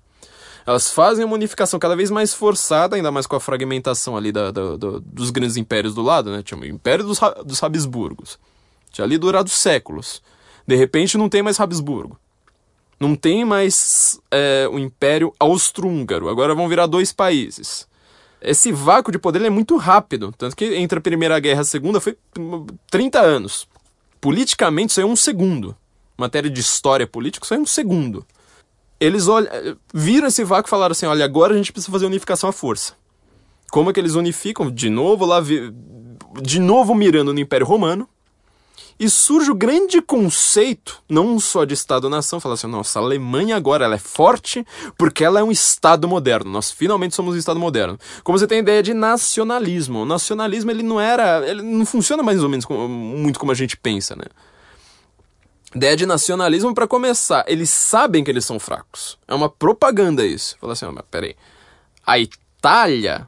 [SPEAKER 1] Elas fazem uma unificação cada vez mais forçada, ainda mais com a fragmentação ali da, da, da, dos grandes impérios do lado, né? Tinha o Império dos, dos Habsburgos. Tinha ali durado séculos. De repente não tem mais Habsburgo. Não tem mais é, o Império Austro-Húngaro. Agora vão virar dois países. Esse vácuo de poder é muito rápido. Tanto que entre a Primeira Guerra e a Segunda foi 30 anos. Politicamente isso é um segundo matéria de história política, só em um segundo. Eles olham, viram esse vácuo e falaram assim: olha, agora a gente precisa fazer unificação à força. Como é que eles unificam? De novo lá, de novo mirando no Império Romano. E surge o grande conceito, não só de Estado-nação, falar assim, nossa, a Alemanha agora ela é forte porque ela é um Estado moderno. Nós finalmente somos um Estado moderno. Como você tem a ideia de nacionalismo. O nacionalismo ele não era, ele não funciona mais ou menos como, muito como a gente pensa, né? Ideia de nacionalismo para começar. Eles sabem que eles são fracos. É uma propaganda isso. Fala assim, oh, mas peraí. A Itália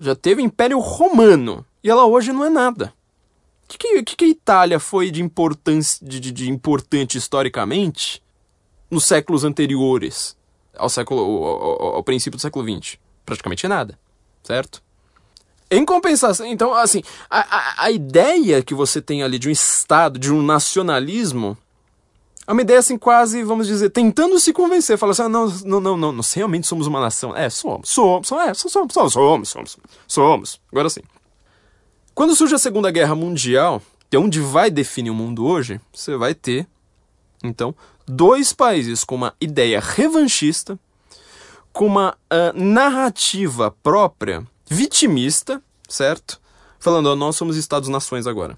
[SPEAKER 1] já teve Império Romano e ela hoje não é nada. O que, que, que, a Itália foi de, importância, de, de, de importante historicamente nos séculos anteriores ao, século, ao, ao princípio do século XX? Praticamente nada, certo? Em compensação, então, assim, a, a, a ideia que você tem ali de um Estado, de um nacionalismo, é uma ideia assim quase, vamos dizer, tentando se convencer, fala assim, ah, não, não, não, não, nós realmente somos uma nação. É, somos, somos, é, somos, somos, somos, somos, somos. Agora sim. Quando surge a Segunda Guerra Mundial, que é onde vai definir o mundo hoje, você vai ter, então, dois países com uma ideia revanchista, com uma uh, narrativa própria, vitimista, certo? Falando, ó, nós somos Estados-nações agora.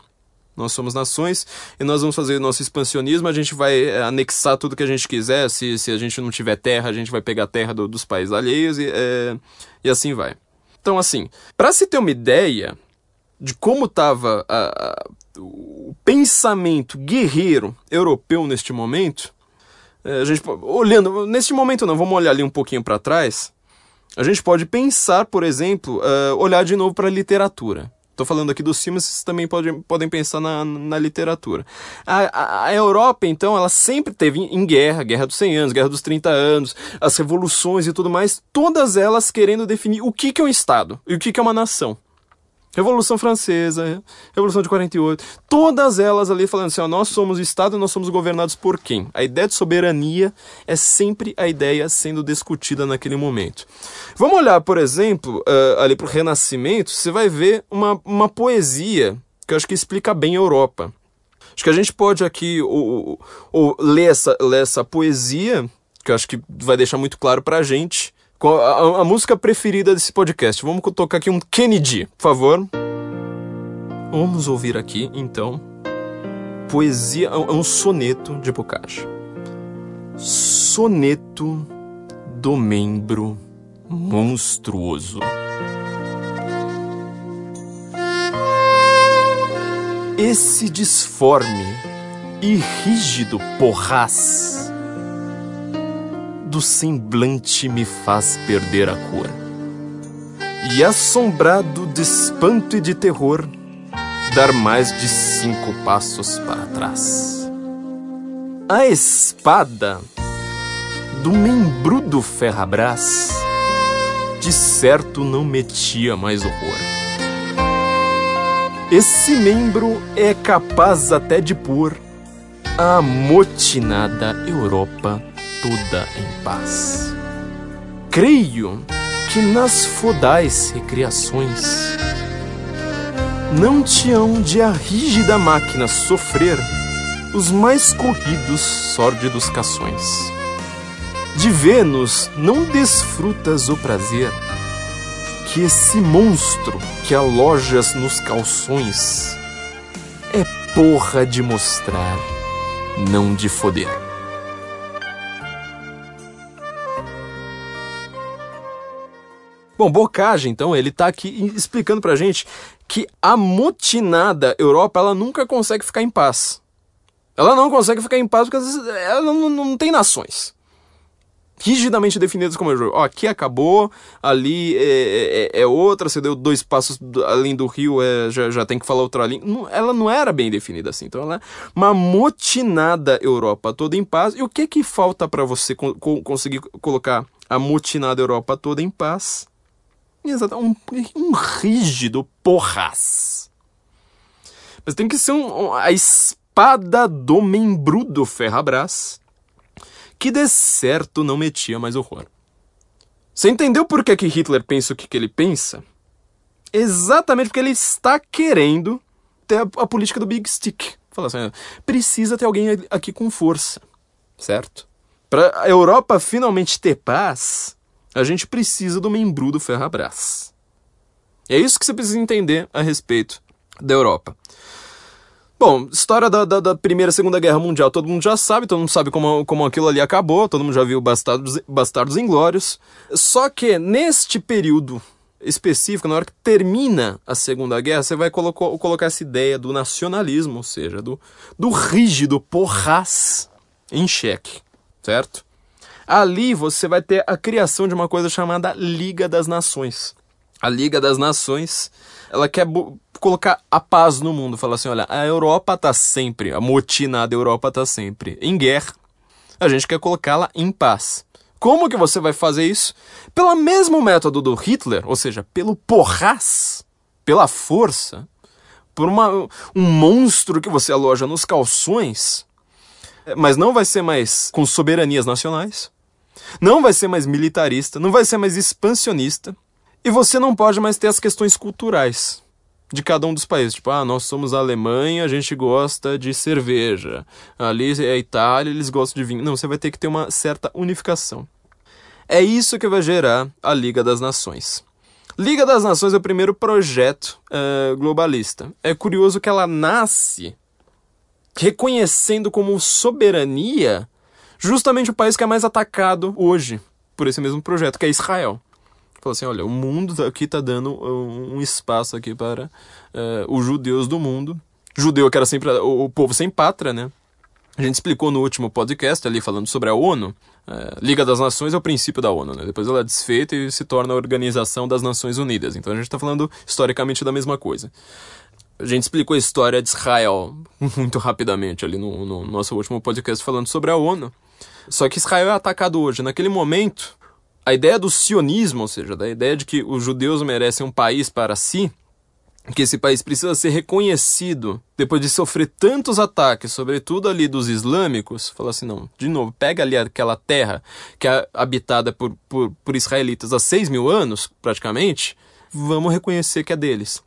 [SPEAKER 1] Nós somos nações e nós vamos fazer nosso expansionismo, a gente vai é, anexar tudo que a gente quiser. Se, se a gente não tiver terra, a gente vai pegar terra do, dos países alheios e, é, e assim vai. Então, assim, para se ter uma ideia de como estava o pensamento guerreiro europeu neste momento, é, a gente olhando neste momento não, vamos olhar ali um pouquinho para trás. A gente pode pensar, por exemplo, uh, olhar de novo para a literatura. Estou falando aqui dos filmes, vocês também podem, podem pensar na, na literatura. A, a, a, Europa, então, ela sempre teve em guerra, guerra dos 100 anos, guerra dos 30 anos, as revoluções e tudo mais, todas elas querendo definir o que, que é um Estado e o que, que é uma nação. Revolução Francesa, Revolução de 48, todas elas ali falando assim, ó, nós somos o Estado nós somos governados por quem? A ideia de soberania é sempre a ideia sendo discutida naquele momento. Vamos olhar, por exemplo, uh, ali para o Renascimento, você vai ver uma, uma poesia que eu acho que explica bem a Europa. Acho que a gente pode aqui ou, ou, ler, essa, ler essa poesia, que eu acho que vai deixar muito claro para a gente a, a, música preferida desse podcast. Vamos tocar aqui um Kennedy, por favor. Vamos ouvir aqui, então, poesia, é um soneto de Bocage. Soneto do membro monstruoso. Esse disforme e rígido porraz do semblante me faz perder a cor. E assombrado de espanto e de terror, dar mais de cinco passos para trás. A espada do membrudo ferrabras de certo não metia mais horror. Esse membro é capaz até de pôr a amotinada Europa toda em paz. Creio que nas fodais recriações não te hão de a rígida máquina sofrer os mais corridos sórdidos cações. De Vênus não desfrutas o prazer que esse monstro que alojas nos calções é porra de mostrar, não de foder. Bom, Bocage, então, ele está aqui explicando pra gente que a motinada Europa, ela nunca consegue ficar em paz. Ela não consegue ficar em paz porque ela não, não, não tem nações rigidamente definidas como jogo. Ó, aqui acabou, ali é, é, é, outra, você deu dois passos além do rio, é, já, já tem que falar outra linha. Não, ela não era bem definida assim. Então ela é uma motinada Europa toda em paz. E o que que falta para você co conseguir colocar a motinada Europa toda em paz? Exato, um, um rígido porras. Mas tem que ser um, a espada do membrudo Ferrabras, que de certo não metia mais horror. Você entendeu por que, que Hitler pensa o que, que ele pensa? Exatamente porque ele está querendo ter a, a política do Big Stick. Fala assim, precisa ter alguém aqui com força, certo? Para a Europa finalmente ter paz, a gente precisa do membrudo Ferrabras. É isso que você precisa entender a respeito da Europa. Bom, história da, da, da, Primeira e Segunda Guerra Mundial, todo mundo já sabe, todo mundo sabe como, como aquilo ali acabou, todo mundo já viu Bastardos, Bastardos Inglórios. Só que neste período específico, na hora que termina a Segunda Guerra, você vai colocar, colocar essa ideia do nacionalismo, ou seja, do, do rígido porraz em xeque, certo? Ali você vai ter a criação de uma coisa chamada Liga das Nações. A Liga das Nações, ela quer colocar a paz no mundo, falar assim, olha, a Europa tá sempre, a motinada Europa tá sempre em guerra. A gente quer colocá-la em paz. Como que você vai fazer isso? Pelo mesmo método do Hitler, ou seja, pelo porraz, pela força, por uma, um monstro que você aloja nos calções, mas não vai ser mais com soberanias nacionais, não vai ser mais militarista, não vai ser mais expansionista. E você não pode mais ter as questões culturais de cada um dos países. Tipo, ah, nós somos a Alemanha, a gente gosta de cerveja. Ali é a Itália, eles gostam de vinho. Não, você vai ter que ter uma certa unificação. É isso que vai gerar a Liga das Nações. Liga das Nações é o primeiro projeto uh, globalista. É curioso que ela nasce reconhecendo como soberania justamente o país que é mais atacado hoje por esse mesmo projeto, que é Israel. Falou assim, olha, o mundo aqui está dando um espaço aqui para uh, os judeus do mundo. Judeu que era sempre o, o povo sem pátria, né? A gente explicou no último podcast ali falando sobre a ONU. Uh, Liga das Nações é o princípio da ONU, né? Depois ela é desfeita e se torna a Organização das Nações Unidas. Então a gente está falando historicamente da mesma coisa. A gente explicou a história de Israel [laughs] muito rapidamente ali no, no nosso último podcast falando sobre a ONU. Só que Israel é atacado hoje. Naquele momento, a ideia do sionismo, ou seja, da ideia de que os judeus merecem um país para si, que esse país precisa ser reconhecido depois de sofrer tantos ataques, sobretudo ali dos islâmicos, fala assim, não, de novo, pega ali aquela terra que é habitada por, por, por israelitas há 6 mil anos, praticamente, vamos reconhecer que é deles.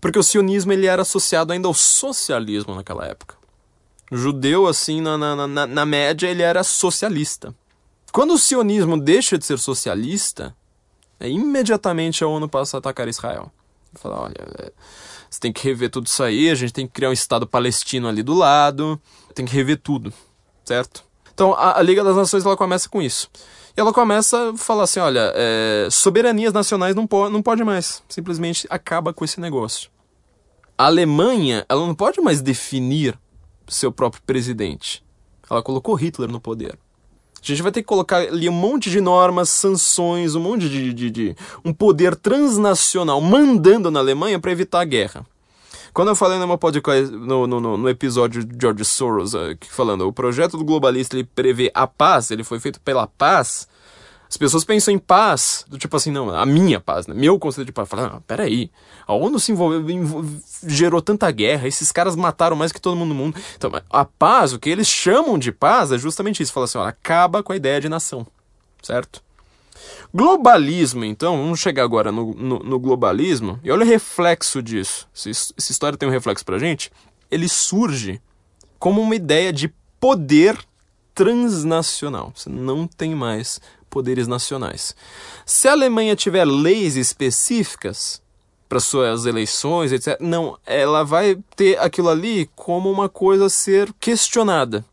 [SPEAKER 1] Porque o sionismo ele era associado ainda ao socialismo naquela época. Judeu, assim, na, na, na, na média, ele era socialista. Quando o sionismo deixa de ser socialista, é, imediatamente a ONU passa a atacar Israel. Fala, olha, é, você tem que rever tudo isso aí, a gente tem que criar um Estado palestino ali do lado, tem que rever tudo, certo? Então a, a Liga das Nações ela começa com isso. E ela começa a falar assim: olha, é, soberanias nacionais não, po não pode mais. Simplesmente acaba com esse negócio. A Alemanha ela não pode mais definir seu próprio presidente. Ela colocou Hitler no poder. A gente vai ter que colocar ali um monte de normas, sanções, um monte de, de, de um poder transnacional mandando na Alemanha para evitar a guerra. Quando eu falei no podcast, no, no, no episódio de George Soros, uh, falando o projeto do globalista ele prevê a paz, ele foi feito pela paz, as pessoas pensam em paz, do tipo assim, não, a minha paz, né? Meu conceito de paz. Fala, ah, peraí, a ONU se envolveu, gerou tanta guerra, esses caras mataram mais que todo mundo no mundo. Então, a paz, o que eles chamam de paz é justamente isso. Fala assim, olha, acaba com a ideia de nação, certo? Globalismo, então, vamos chegar agora no, no, no globalismo, e olha o reflexo disso. Se essa história tem um reflexo pra gente, ele surge como uma ideia de poder transnacional. Você não tem mais poderes nacionais. Se a Alemanha tiver leis específicas para suas eleições, etc., não, ela vai ter aquilo ali como uma coisa a ser questionada.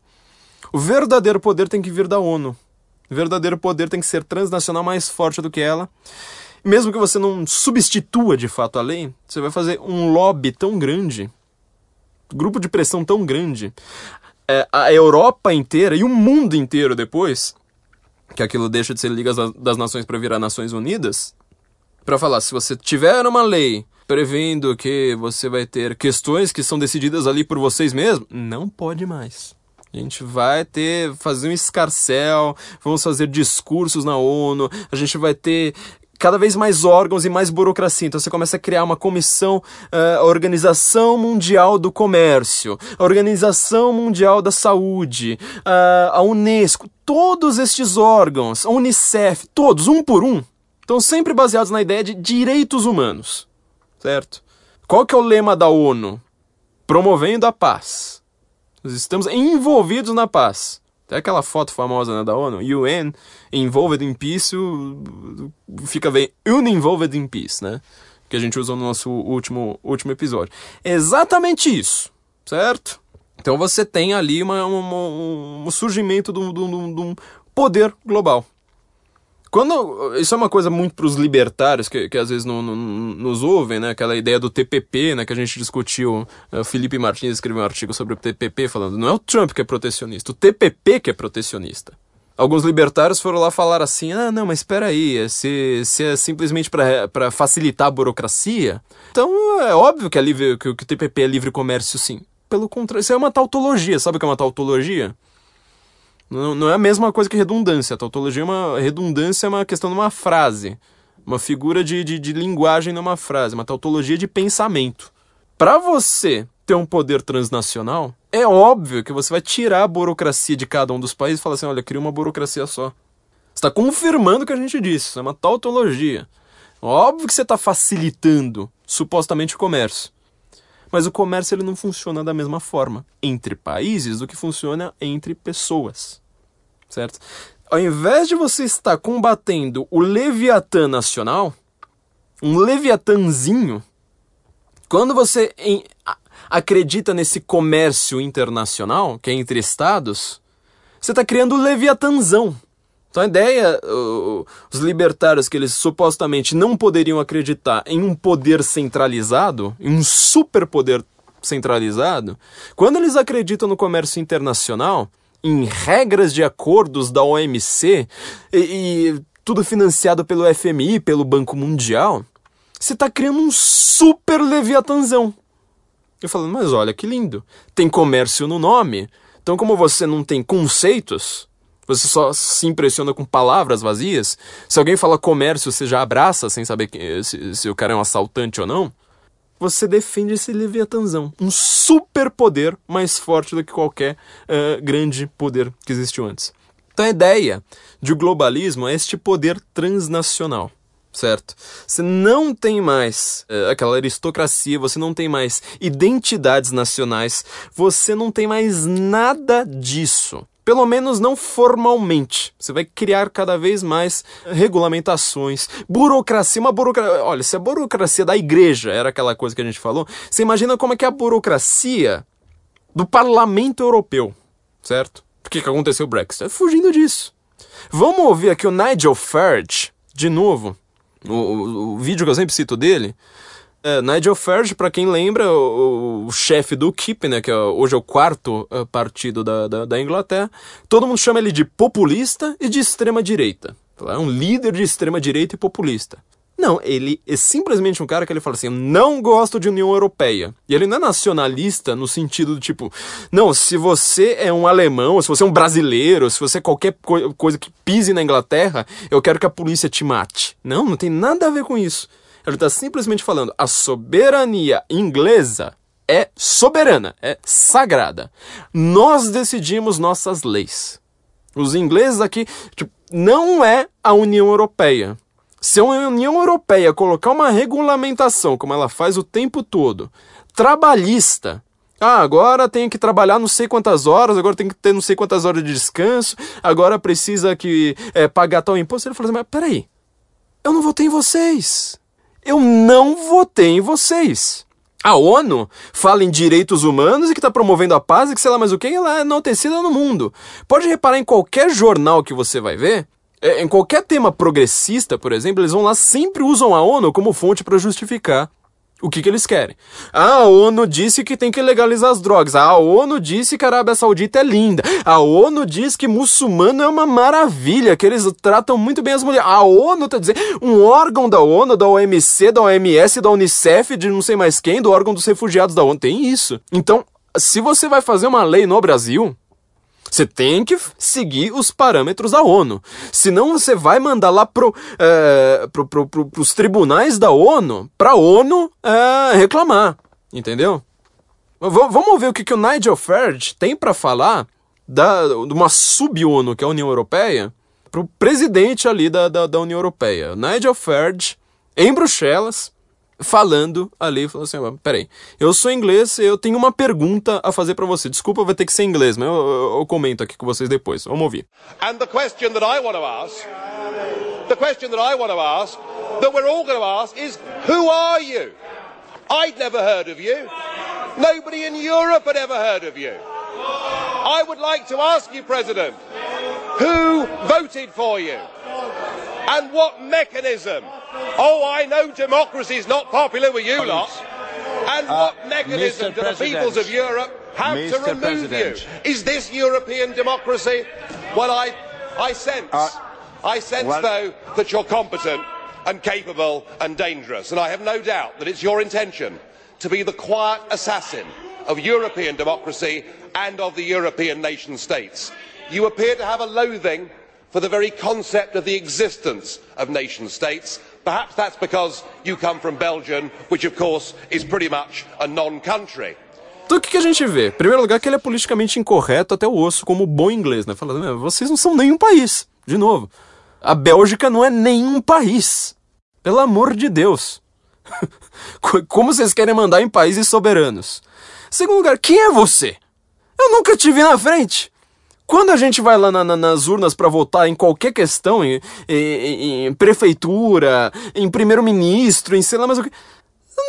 [SPEAKER 1] O verdadeiro poder tem que vir da ONU. O verdadeiro poder tem que ser transnacional mais forte do que ela. Mesmo que você não substitua de fato a lei, você vai fazer um lobby tão grande, grupo de pressão tão grande, é, a Europa inteira e o mundo inteiro depois que aquilo deixa de ser Liga das Nações para virar Nações Unidas, para falar, se você tiver uma lei prevendo que você vai ter questões que são decididas ali por vocês mesmos, não pode mais. A gente vai ter, fazer um escarcel, vamos fazer discursos na ONU, a gente vai ter cada vez mais órgãos e mais burocracia. Então você começa a criar uma comissão, uh, a Organização Mundial do Comércio, a Organização Mundial da Saúde, uh, a Unesco, todos estes órgãos, a Unicef, todos, um por um, estão sempre baseados na ideia de direitos humanos, certo? Qual que é o lema da ONU? Promovendo a paz. Nós estamos envolvidos na paz. Até aquela foto famosa né, da ONU, UN Involved in Peace, fica bem Uninvolved in Peace, né? Que a gente usou no nosso último, último episódio. exatamente isso, certo? Então você tem ali uma, uma, um surgimento de um poder global. Quando, isso é uma coisa muito para os libertários que, que às vezes não, não, nos ouvem, né? Aquela ideia do TPP, né? Que a gente discutiu. O Felipe Martins escreveu um artigo sobre o TPP falando, não é o Trump que é protecionista, o TPP que é protecionista. Alguns libertários foram lá falar assim: ah, não, mas espera aí, se, se é simplesmente para facilitar a burocracia, então é óbvio que, é livre, que, que o TPP é livre comércio, sim. Pelo contrário, isso é uma tautologia. Sabe o que é uma tautologia? Não, não é a mesma coisa que redundância. A tautologia é uma. Redundância é uma questão de uma frase. Uma figura de, de, de linguagem numa frase. Uma tautologia de pensamento. Para você ter um poder transnacional, é óbvio que você vai tirar a burocracia de cada um dos países e falar assim: olha, cria uma burocracia só. Você está confirmando o que a gente disse. Isso é uma tautologia. Óbvio que você está facilitando, supostamente, o comércio. Mas o comércio ele não funciona da mesma forma entre países do que funciona entre pessoas. Certo? Ao invés de você estar combatendo o Leviatã nacional, um Leviatãzinho, quando você em, acredita nesse comércio internacional, que é entre estados, você está criando o Leviatãzão. Então a ideia, os libertários que eles supostamente não poderiam acreditar em um poder centralizado, em um superpoder centralizado, quando eles acreditam no comércio internacional, em regras de acordos da OMC e, e tudo financiado pelo FMI, pelo Banco Mundial, você está criando um super leviatanzão. Eu falo, mas olha que lindo, tem comércio no nome. Então, como você não tem conceitos, você só se impressiona com palavras vazias. Se alguém fala comércio, você já abraça sem saber que, se, se, o cara é um assaltante ou não. Você defende esse Leviatanzão. Um superpoder mais forte do que qualquer uh, grande poder que existiu antes. Então a ideia de globalismo é este poder transnacional certo? Você não tem mais uh, aquela aristocracia, você não tem mais identidades nacionais, você não tem mais nada disso Pelo menos não formalmente. Você vai criar cada vez mais regulamentações, burocracia, uma burocracia. Olha, se a burocracia da igreja era aquela coisa que a gente falou, você imagina como é que é a burocracia do parlamento europeu, certo? Por que, aconteceu o Brexit? É fugindo disso. Vamos ouvir aqui o Nigel Farage, de novo, o, o, o vídeo que eu sempre cito dele. É, Nigel Farage, para quem lembra, o, o chefe do KIP, né, que é, hoje é o quarto uh, partido da, da, da, Inglaterra, todo mundo chama ele de populista e de extrema direita. É um líder de extrema direita e populista. Não, ele é simplesmente um cara que ele fala assim: não gosto de União Europeia. E ele não é nacionalista no sentido do tipo, não, se você é um alemão, se você é um brasileiro, se você é qualquer co coisa que pise na Inglaterra, eu quero que a polícia te mate. Não, não tem nada a ver com isso. Ele está simplesmente falando: a soberania inglesa é soberana, é sagrada. Nós decidimos nossas leis. Os ingleses aqui, tipo, não é a União Europeia. Se a União Europeia colocar uma regulamentação, como ela faz o tempo todo, trabalhista, ah, agora tem que trabalhar não sei quantas horas, agora tem que ter não sei quantas horas de descanso, agora precisa que é, pagar tal imposto. Ele fala assim, mas peraí, eu não votei em vocês. Eu não votei em vocês. A ONU fala em direitos humanos e que está promovendo a paz e que sei lá mais o que, ela é enaltecida no mundo. Pode reparar em qualquer jornal que você vai ver, é, em qualquer tema progressista, por exemplo, eles vão lá sempre usam a ONU como fonte para justificar o que, que eles querem. A ONU disse que tem que legalizar as drogas. A ONU disse que a Arábia Saudita é linda. A ONU diz que muçulmano é uma maravilha, que eles tratam muito bem as mulheres. A ONU tá dizendo, um órgão da ONU, da OMC, da OMS, da Unicef, de não sei mais quem, do órgão dos refugiados da ONU, tem isso. Então, se você vai fazer uma lei no Brasil, você tem que seguir os parâmetros da ONU. Senão você vai mandar lá pro, é, pro, pro, pro, pros tribunais da ONU, pra ONU é, reclamar. Entendeu? V vamos ver o que, que o Nigel Farage tem para falar da, de uma sub-ONU, que é a União Europeia, pro presidente ali da, da, da União Europeia. Nigel Farage, em Bruxelas, falando ali, falou assim, peraí, eu sou inglês, eu tenho uma pergunta a fazer para você. Desculpa, vai ter que ser inglês, mas eu, eu, eu, comento aqui com vocês depois. Vamos ouvir. And the question that I want to ask, the question that I want to ask, that we're all going to ask is, who are you? I'd never heard of you. Nobody in Europe had ever heard of you. I would like to ask you, President, who voted for you? And what mechanism? Oh, I know democracy is not popular with you lot. And uh, what mechanism do the peoples of Europe have Mr. to remove President. you? Is this European democracy? Well, I, I sense, uh, I sense well, though, that you're competent and capable and dangerous. And I have no doubt that it's your intention to be the quiet assassin of European democracy and of the European nation states. You appear to have a loathing for the very concept of the existence of nation states. Perhaps that's because you come from Belgium, which of course is pretty much a non-country. Então o que, que, a gente vê? Em primeiro lugar, que ele é politicamente incorreto até o osso, como bom inglês, né? Falando, vocês não são nenhum país. De novo, a Bélgica não é nenhum país. Pelo amor de Deus. [laughs] como vocês querem mandar em países soberanos? Segundo lugar, quem é você? Eu nunca te vi na frente. Quando a gente vai lá na, na, nas urnas para votar em qualquer questão, em, em, em prefeitura, em primeiro-ministro, em sei lá mais o que,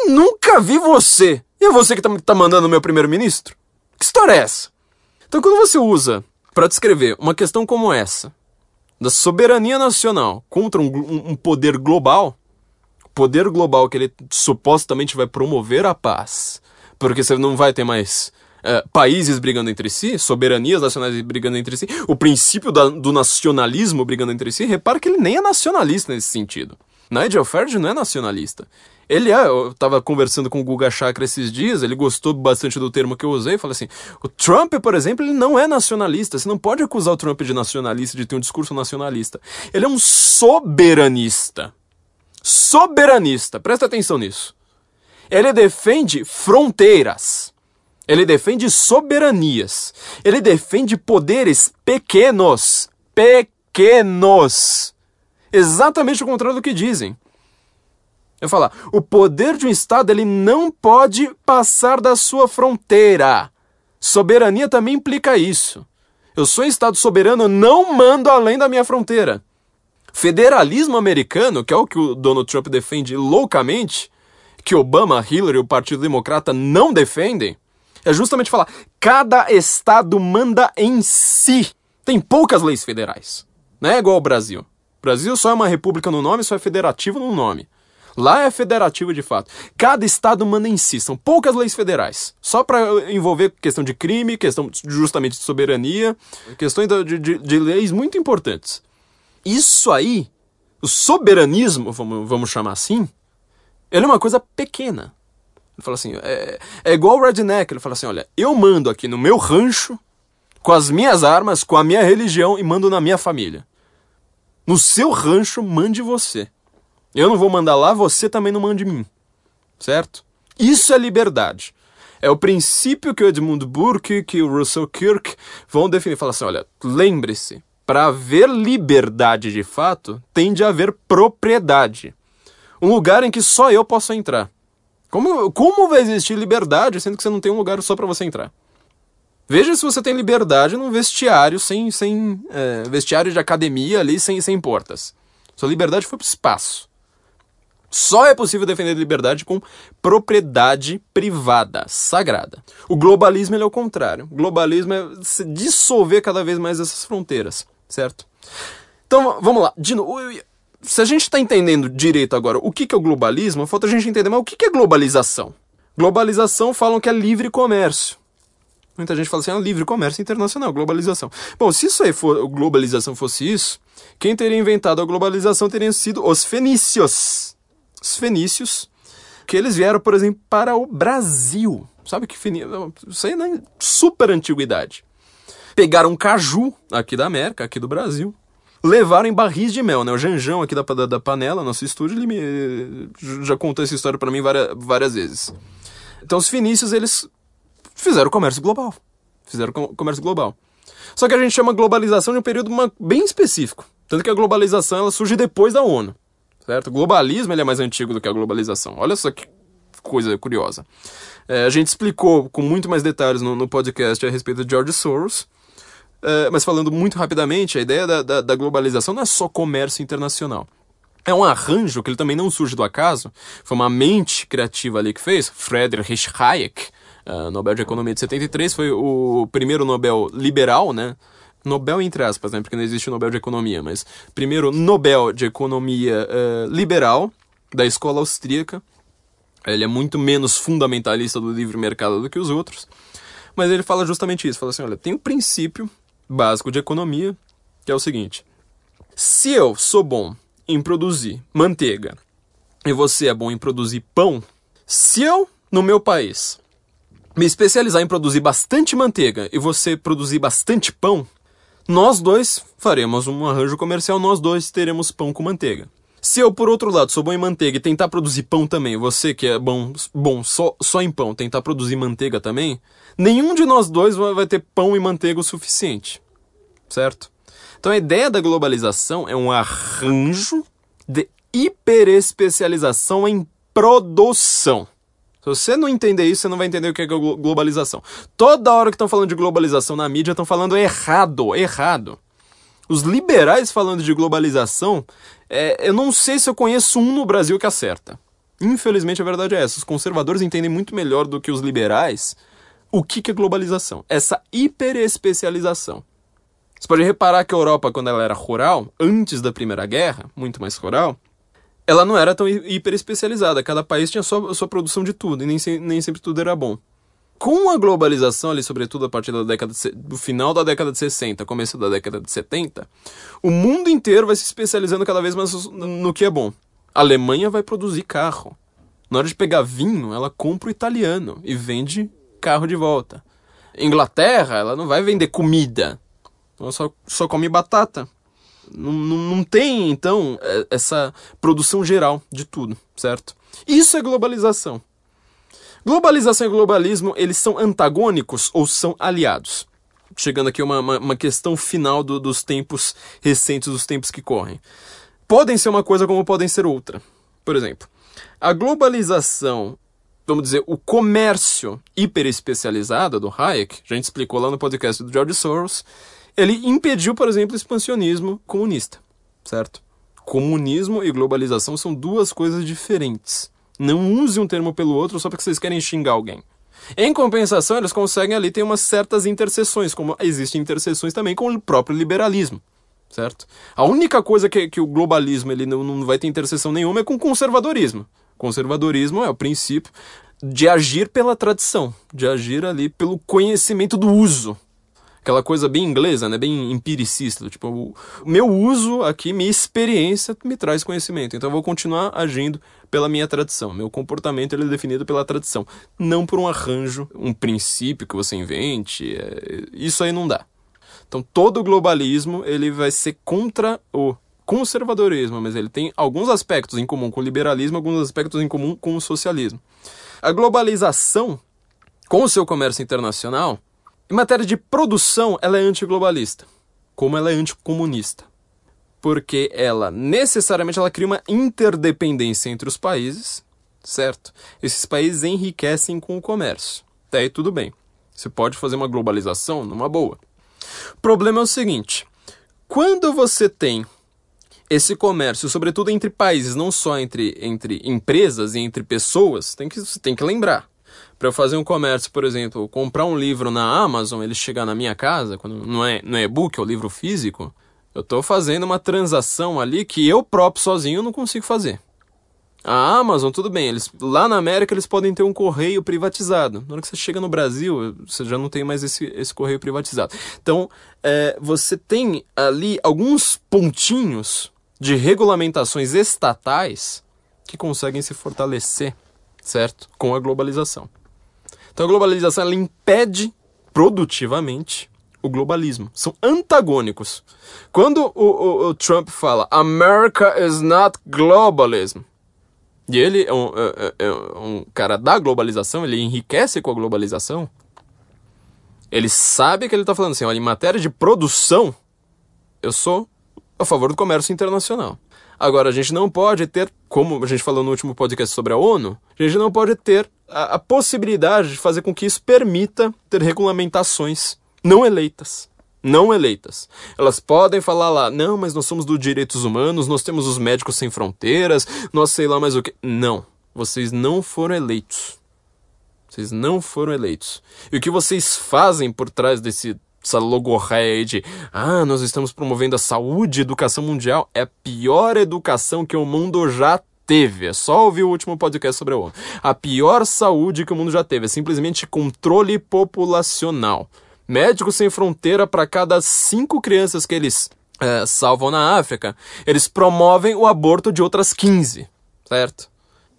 [SPEAKER 1] nunca vi você. E é você que tá, tá mandando o meu primeiro-ministro? Que história é essa? Então, quando você usa para descrever uma questão como essa, da soberania nacional contra um, um, um poder global, poder global que ele supostamente vai promover a paz, porque você não vai ter mais é, países brigando entre si, soberanias nacionais brigando entre si, o princípio da, do nacionalismo brigando entre si, repara que ele nem é nacionalista nesse sentido. Nigel Farage não é nacionalista. Ele é, eu tava conversando com o Guga Chakra esses dias, ele gostou bastante do termo que eu usei, falou assim, o Trump, por exemplo, ele não é nacionalista, você não pode acusar o Trump de nacionalista, de ter um discurso nacionalista. Ele é um soberanista. Soberanista, presta atenção nisso. Ele defende fronteiras. Ele defende soberanias. Ele defende poderes pequenos. Pequenos. Exatamente o contrário do que dizem. Eu falar, o poder de um Estado ele não pode passar da sua fronteira. Soberania também implica isso. Eu sou um Estado soberano, não mando além da minha fronteira. Federalismo americano, que é o que o Donald Trump defende loucamente, que Obama, Hillary e o Partido Democrata não defendem, é justamente falar: cada estado manda em si. Tem poucas leis federais. Não é igual ao Brasil. O Brasil só é uma república no nome, só é federativo no nome. Lá é federativo de fato. Cada estado manda em si, são poucas leis federais. Só para envolver questão de crime, questão justamente de soberania, questões de, de, de leis muito importantes. Isso aí, o soberanismo, vamos, vamos chamar assim, ele é uma coisa pequena. Ele fala assim, é, é igual o redneck, ele fala assim, olha, eu mando aqui no meu rancho, com as minhas armas, com a minha religião e mando na minha família. No seu rancho, mande você. Eu não vou mandar lá, você também não mande mim. Certo? Isso é liberdade. É o princípio que o Edmund Burke, que o Russell Kirk vão definir. Fala assim, olha, lembre-se, para haver liberdade de fato, tem de haver propriedade. Um lugar em que só eu posso entrar. Como, como vai existir liberdade sendo que você não tem um lugar só para você entrar? Veja se você tem liberdade num vestiário sem, sem é, vestiário de academia ali sem, sem portas. Sua liberdade foi para o espaço. Só é possível defender liberdade com propriedade privada, sagrada. O globalismo é o contrário. O globalismo é dissolver cada vez mais essas fronteiras certo? Então vamos lá, de novo. Se a gente está entendendo direito agora o que, que é o globalismo, falta a gente entender, mas o que, que é globalização? Globalização falam que é livre comércio. Muita gente fala assim, é livre comércio internacional, globalização. Bom, se isso aí for, globalização fosse isso, quem teria inventado a globalização teriam sido os fenícios. Os fenícios, que eles vieram, por exemplo, para o Brasil. Sabe que fenício? Isso aí é super antiguidade pegaram caju aqui da América, aqui do Brasil, levaram em barris de mel, né? O Janjão aqui da, da, da panela, nosso estúdio, ele me, já contou essa história para mim várias, várias vezes. Então os fenícios, eles fizeram comércio global. Fizeram comércio global. Só que a gente chama globalização de um período uma, bem específico. Tanto que a globalização ela surge depois da ONU. Certo? O globalismo ele é mais antigo do que a globalização. Olha só que coisa curiosa. É, a gente explicou com muito mais detalhes no, no podcast a respeito de George Soros. Uh, mas falando muito rapidamente, a ideia da, da, da, globalização não é só comércio internacional. É um arranjo que ele também não surge do acaso. Foi uma mente criativa ali que fez. Friedrich Hayek, uh, Nobel de Economia de 73, foi o primeiro Nobel liberal, né? Nobel entre aspas, né? Porque não existe Nobel de Economia, mas primeiro Nobel de Economia uh, liberal da escola austríaca. Ele é muito menos fundamentalista do livre mercado do que os outros. Mas ele fala justamente isso. Fala assim, olha, tem o princípio básico de economia, que é o seguinte: se eu sou bom em produzir manteiga e você é bom em produzir pão, se eu, no meu país, me especializar em produzir bastante manteiga e você produzir bastante pão, nós dois faremos um arranjo comercial, nós dois teremos pão com manteiga. Se eu, por outro lado, sou bom em manteiga e tentar produzir pão também, você que é bom, bom só, só em pão, tentar produzir manteiga também, nenhum de nós dois vai ter pão e manteiga o suficiente. Certo? Então a ideia da globalização é um arranjo de hiperespecialização em produção. Se você não entender isso, você não vai entender o que é globalização. Toda hora que estão falando de globalização na mídia, estão falando errado, errado. Os liberais falando de globalização, é, eu não sei se eu conheço um no Brasil que acerta. Infelizmente a verdade é essa. Os conservadores entendem muito melhor do que os liberais o que, que é globalização? Essa hiperespecialização. Você pode reparar que a Europa, quando ela era rural, antes da Primeira Guerra, muito mais rural, ela não era tão hiperespecializada. Cada país tinha sua, sua produção de tudo, e nem, nem sempre tudo era bom. Com a globalização, ali, sobretudo a partir da década de, do final da década de 60, começo da década de 70, o mundo inteiro vai se especializando cada vez mais no que é bom. A Alemanha vai produzir carro. Na hora de pegar vinho, ela compra o italiano e vende carro de volta. Inglaterra, ela não vai vender comida. Ela só, só come batata. Não, não, não tem, então, é, essa produção geral de tudo, certo? Isso é globalização. Globalização e globalismo, eles são antagônicos ou são aliados? Chegando aqui uma, uma, uma questão final do, dos tempos recentes, dos tempos que correm. Podem ser uma coisa como podem ser outra. Por exemplo, a globalização vamos dizer, o comércio hiperespecializado do Hayek, a gente explicou lá no podcast do George Soros, ele impediu, por exemplo, o expansionismo comunista, certo? Comunismo e globalização são duas coisas diferentes. Não use um termo pelo outro só porque vocês querem xingar alguém. Em compensação, eles conseguem ali ter umas certas interseções, como existem interseções também com o próprio liberalismo, certo? A única coisa que, que o globalismo ele não, não vai ter interseção nenhuma é com o conservadorismo. Conservadorismo é o princípio de agir pela tradição, de agir ali pelo conhecimento do uso. Aquela coisa bem inglesa, né? bem empiricista. Tipo, o meu uso aqui, minha experiência me traz conhecimento. Então eu vou continuar agindo pela minha tradição. Meu comportamento ele é definido pela tradição, não por um arranjo, um princípio que você invente. É... Isso aí não dá. Então todo globalismo ele vai ser contra o conservadorismo, mas ele tem alguns aspectos em comum com o liberalismo, alguns aspectos em comum com o socialismo. A globalização, com o seu comércio internacional, em matéria de produção, ela é antiglobalista, como ela é anticomunista. Porque ela necessariamente ela cria uma interdependência entre os países, certo? Esses países enriquecem com o comércio. Até aí tudo bem. Você pode fazer uma globalização numa boa. O problema é o seguinte: quando você tem esse comércio, sobretudo entre países, não só entre, entre empresas e entre pessoas, tem que, tem que lembrar. Para eu fazer um comércio, por exemplo, comprar um livro na Amazon, ele chegar na minha casa, quando não é, não é e-book, é o livro físico, eu estou fazendo uma transação ali que eu próprio sozinho não consigo fazer. A Amazon, tudo bem, eles lá na América eles podem ter um correio privatizado. Na hora que você chega no Brasil, você já não tem mais esse, esse correio privatizado. Então, é, você tem ali alguns pontinhos de regulamentações estatais que conseguem se fortalecer, certo? Com a globalização. Então a globalização ela impede produtivamente o globalismo. São antagônicos. Quando o, o, o Trump fala America is not globalism, e ele é um, é, é, é um cara da globalização, ele enriquece com a globalização, ele sabe que ele está falando assim, olha, em matéria de produção, eu sou a favor do comércio internacional. Agora, a gente não pode ter, como a gente falou no último podcast sobre a ONU, a gente não pode ter a, a possibilidade de fazer com que isso permita ter regulamentações não eleitas. Não eleitas. Elas podem falar lá, não, mas nós somos dos direitos humanos, nós temos os médicos sem fronteiras, nós sei lá mais o que. Não. Vocês não foram eleitos. Vocês não foram eleitos. E o que vocês fazem por trás desse essa logorreia aí de ah, nós estamos promovendo a saúde e educação mundial, é a pior educação que o mundo já teve. É só ouvir o último podcast sobre a ONU. A pior saúde que o mundo já teve é simplesmente controle populacional. Médicos Sem Fronteira, para cada cinco crianças que eles é, salvam na África, eles promovem o aborto de outras 15, certo?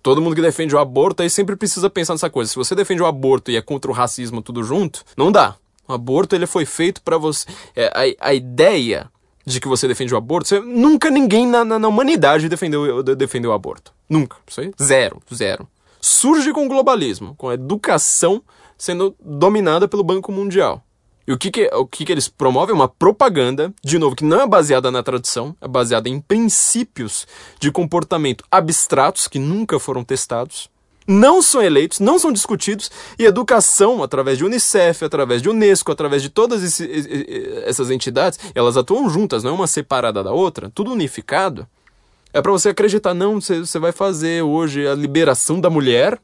[SPEAKER 1] Todo mundo que defende o aborto aí sempre precisa pensar nessa coisa. Se você defende o aborto e é contra o racismo tudo junto, não dá. O aborto ele foi feito para você. É, a, a ideia de que você defende o aborto, você, nunca ninguém na, na, na, humanidade defendeu, defendeu o aborto. Nunca. Isso aí, zero, zero. Surge com o globalismo, com a educação sendo dominada pelo Banco Mundial. E o que, que, o que, que eles promovem? Uma propaganda, de novo, que não é baseada na tradição, é baseada em princípios de comportamento abstratos que nunca foram testados não são eleitos, não são discutidos, e educação, através de Unicef, através de Unesco, através de todas esse, essas entidades, elas atuam juntas, não é uma separada da outra, tudo unificado. É para você acreditar, não, você, você vai fazer hoje a liberação da mulher,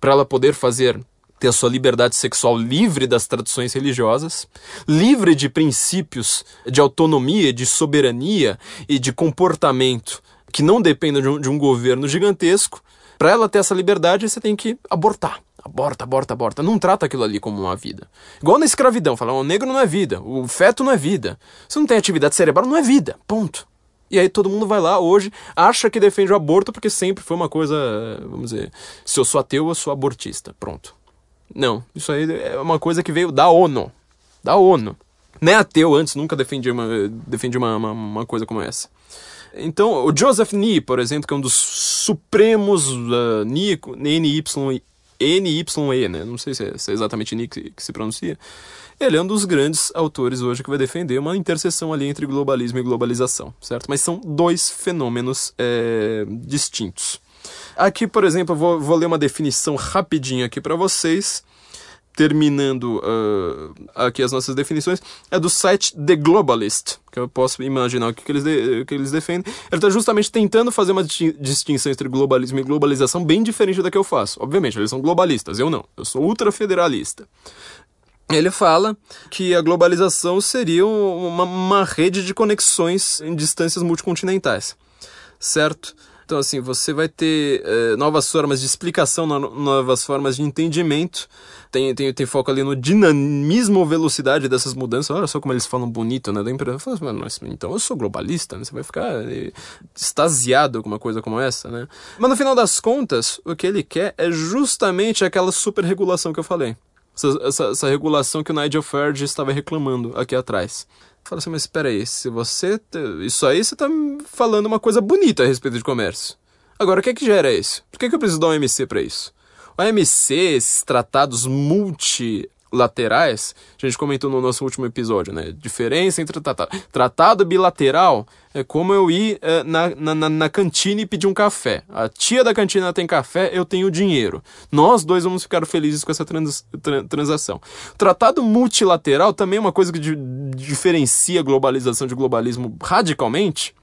[SPEAKER 1] para ela poder fazer ter a sua liberdade sexual livre das tradições religiosas, livre de princípios de autonomia, de soberania e de comportamento que não dependam de um, de um governo gigantesco, para ela ter essa liberdade, você tem que abortar. Aborta, aborta, aborta. Não trata aquilo ali como uma vida. Igual na escravidão, falar, o negro não é vida, o feto não é vida. Se não tem atividade cerebral, não é vida. Ponto. E aí todo mundo vai lá hoje, acha que defende o aborto porque sempre foi uma coisa, vamos dizer, se eu sou ateu, eu sou abortista. Pronto. Não, isso aí é uma coisa que veio da ONU. Da ONU. Nem ateu antes nunca defendia uma, defendia uma, uma, uma coisa como essa. Então, o Joseph Nee, por exemplo, que é um dos supremos uh, NY, NY, NYE, né? Não sei se é, se é exatamente Nee que, que, se pronuncia. Ele é um dos grandes autores hoje que vai defender uma interseção ali entre globalismo e globalização, certo? Mas são dois fenômenos é, distintos. Aqui, por exemplo, eu vou, vou ler uma definição rapidinho aqui para vocês. terminando uh, aqui as nossas definições, é do site The Globalist, que eu posso imaginar o que, que, eles, de, que eles defendem. Ele está justamente tentando fazer uma distinção entre globalismo e globalização bem diferente da que eu faço. Obviamente, eles são globalistas, eu não. Eu sou ultrafederalista. Ele fala que a globalização seria uma, uma rede de conexões em distâncias multicontinentais, certo? Então, assim, você vai ter eh, novas formas de explicação, novas formas de entendimento. Tem, tem, tem foco ali no dinamismo velocidade dessas mudanças. Olha só como eles falam bonito, né? Da empresa. Fala, mas, então eu sou globalista, né? Você vai ficar eh, extasiado com uma coisa como essa, né? Mas no final das contas, o que ele quer é justamente aquela super regulação que eu falei. Essa, essa, essa regulação que o Nigel Farage estava reclamando aqui atrás. Fala assim, mas espera aí, se você. Isso aí você tá falando uma coisa bonita a respeito de comércio. Agora, o que é que gera isso? Por que, que eu preciso da OMC para isso? O OMC, esses tratados multi laterais, a gente comentou no nosso último episódio, né? Diferença entre tratado. Tratado bilateral é como eu ir é, na, na, na cantina e pedir um café. A tia da cantina tem café, eu tenho dinheiro. Nós dois vamos ficar felizes com essa trans, tra, transação. Tratado multilateral também é uma coisa que di, diferencia globalização de globalismo radicalmente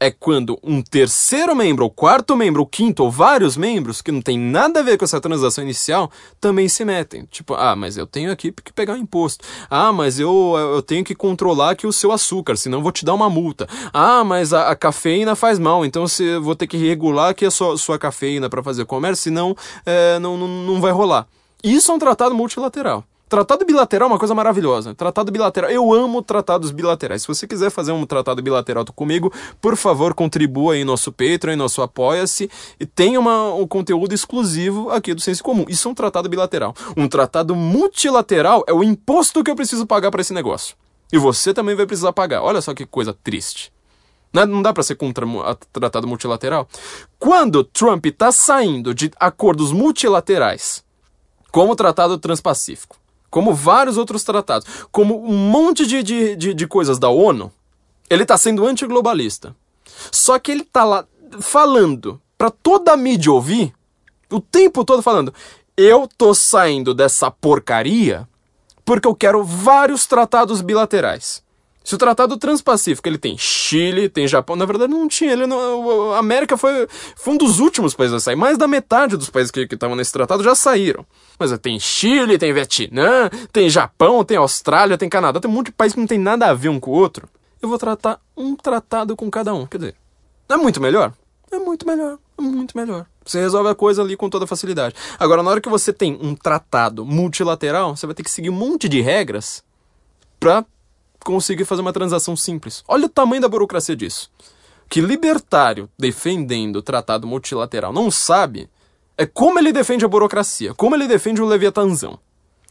[SPEAKER 1] é quando um terceiro membro, ou quarto membro, ou quinto, ou vários membros, que não tem nada a ver com essa transação inicial, também se metem. Tipo, ah, mas eu tenho aqui que pegar um imposto. Ah, mas eu, eu tenho que controlar aqui o seu açúcar, senão eu vou te dar uma multa. Ah, mas a, a cafeína faz mal, então eu vou ter que regular aqui a sua, sua cafeína para fazer comércio, senão é, não, não, não vai rolar. Isso é um tratado multilateral. Tratado bilateral é uma coisa maravilhosa. Tratado bilateral. Eu amo tratados bilaterais. Se você quiser fazer um tratado bilateral comigo, por favor, contribua em nosso Patreon, em nosso Apoia-se e tenha uma, um conteúdo exclusivo aqui do Senso Comum. Isso é um tratado bilateral. Um tratado multilateral é o imposto que eu preciso pagar para esse negócio. E você também vai precisar pagar. Olha só que coisa triste. Não dá para ser contra tratado multilateral. Quando Trump está saindo de acordos multilaterais, como o Tratado Transpacífico, como vários outros tratados, como um monte de, de, de, de coisas da ONU, ele está sendo antiglobalista. Só que ele está lá falando para toda a mídia ouvir, o tempo todo falando: eu tô saindo dessa porcaria porque eu quero vários tratados bilaterais. Se o Tratado Transpacífico ele tem Chile, tem Japão, na verdade não tinha. Ele não, a América foi, foi um dos últimos países a sair. Mais da metade dos países que estavam nesse tratado já saíram. Mas tem Chile, tem Vietnã, tem Japão, tem Austrália, tem Canadá, tem um monte de países que não tem nada a ver um com o outro. Eu vou tratar um tratado com cada um. Quer dizer, é muito melhor? É muito melhor, é muito melhor. Você resolve a coisa ali com toda facilidade. Agora, na hora que você tem um tratado multilateral, você vai ter que seguir um monte de regras para conseguir fazer uma transação simples. Olha o tamanho da burocracia disso. Que libertário defendendo o tratado multilateral não sabe é como ele defende a burocracia, como ele defende o Leviatãzão.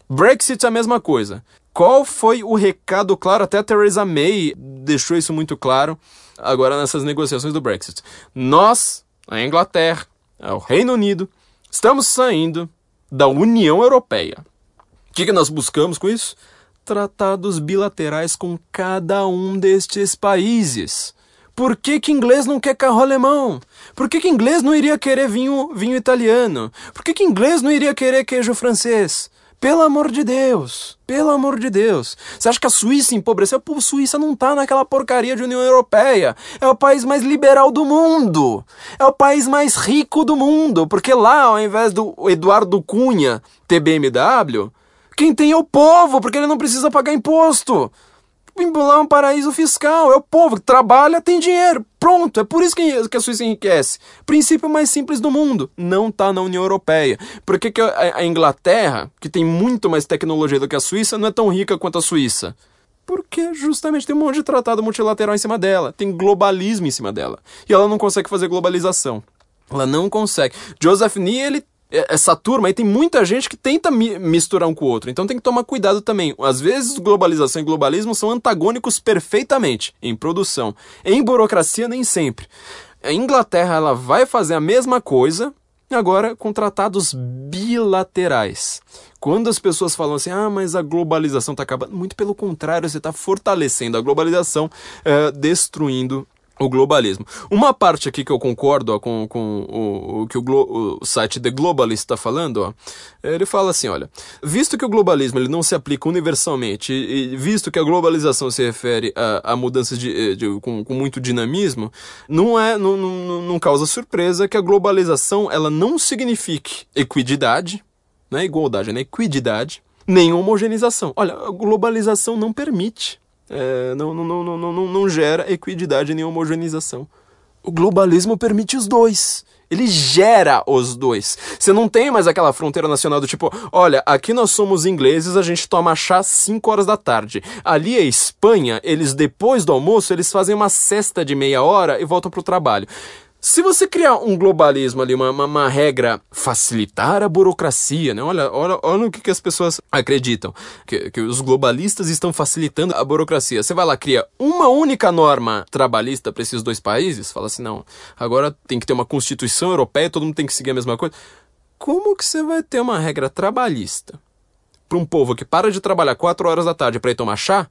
[SPEAKER 1] Brexit é a mesma coisa. Qual foi o recado claro? Até a Theresa May deixou isso muito claro agora nessas negociações do Brexit. Nós, a Inglaterra, o Reino Unido, estamos saindo da União Europeia. O que, que nós buscamos com isso? Tratados bilaterais com cada um destes países. Por que, que inglês não quer carro alemão? Por que, que inglês não iria querer vinho, vinho italiano? Por que, que inglês não iria querer queijo francês? Pelo amor de Deus, pelo amor de Deus. Você acha que a Suíça empobreceu? Pô, a Suíça não tá naquela porcaria de União Europeia. É o país mais liberal do mundo. É o país mais rico do mundo. Porque lá, ao invés do Eduardo Cunha ter BMW, quem tem é o povo, porque ele não precisa pagar imposto. Lá é um paraíso fiscal, é o povo que trabalha, tem dinheiro. Pronto, é por isso que a Suíça enriquece. Princípio mais simples do mundo, não está na União Europeia. Por que, que a Inglaterra, que tem muito mais tecnologia do que a Suíça, não é tão rica quanto a Suíça? Porque justamente tem um monte de tratado multilateral em cima dela, tem globalismo em cima dela. E ela não consegue fazer globalização. Ela não consegue. Joseph Nee, ele essa turma aí tem muita gente que tenta misturar um com o outro. Então tem que tomar cuidado também. Às vezes globalização e globalismo são antagônicos perfeitamente em produção. Em burocracia nem sempre. A Inglaterra ela vai fazer a mesma coisa agora com tratados bilaterais. Quando as pessoas falam assim, ah, mas a globalização está acabando, muito pelo contrário, você está fortalecendo a globalização, uh, destruindo o globalismo. Uma parte aqui que eu concordo ó, com, com o, o que o, Glo, o, site The Globalist está falando, ó, ele fala assim, olha, visto que o globalismo ele não se aplica universalmente e, e visto que a globalização se refere a, a mudanças de, de com, com, muito dinamismo, não é, não, não, não causa surpresa que a globalização ela não signifique equidade, não é igualdade, é equidade, nem homogeneização. Olha, a globalização não permite é, não, não, não, não, não, não gera equidade nem homogeneização. O globalismo permite os dois. Ele gera os dois. Você não tem mais aquela fronteira nacional do tipo, olha, aqui nós somos ingleses, a gente toma chá 5 horas da tarde. Ali é Espanha, eles depois do almoço, eles fazem uma cesta de meia hora e voltam pro trabalho. Se você criar um globalismo ali, uma, uma, uma, regra, facilitar a burocracia, né? Olha, olha, olha o que, que as pessoas acreditam. Que, que os globalistas estão facilitando a burocracia. Você vai lá, cria uma única norma trabalhista para esses dois países, fala assim, não, agora tem que ter uma constituição europeia, todo mundo tem que seguir a mesma coisa. Como que você vai ter uma regra trabalhista para um povo que para de trabalhar 4 horas da tarde para ir tomar chá,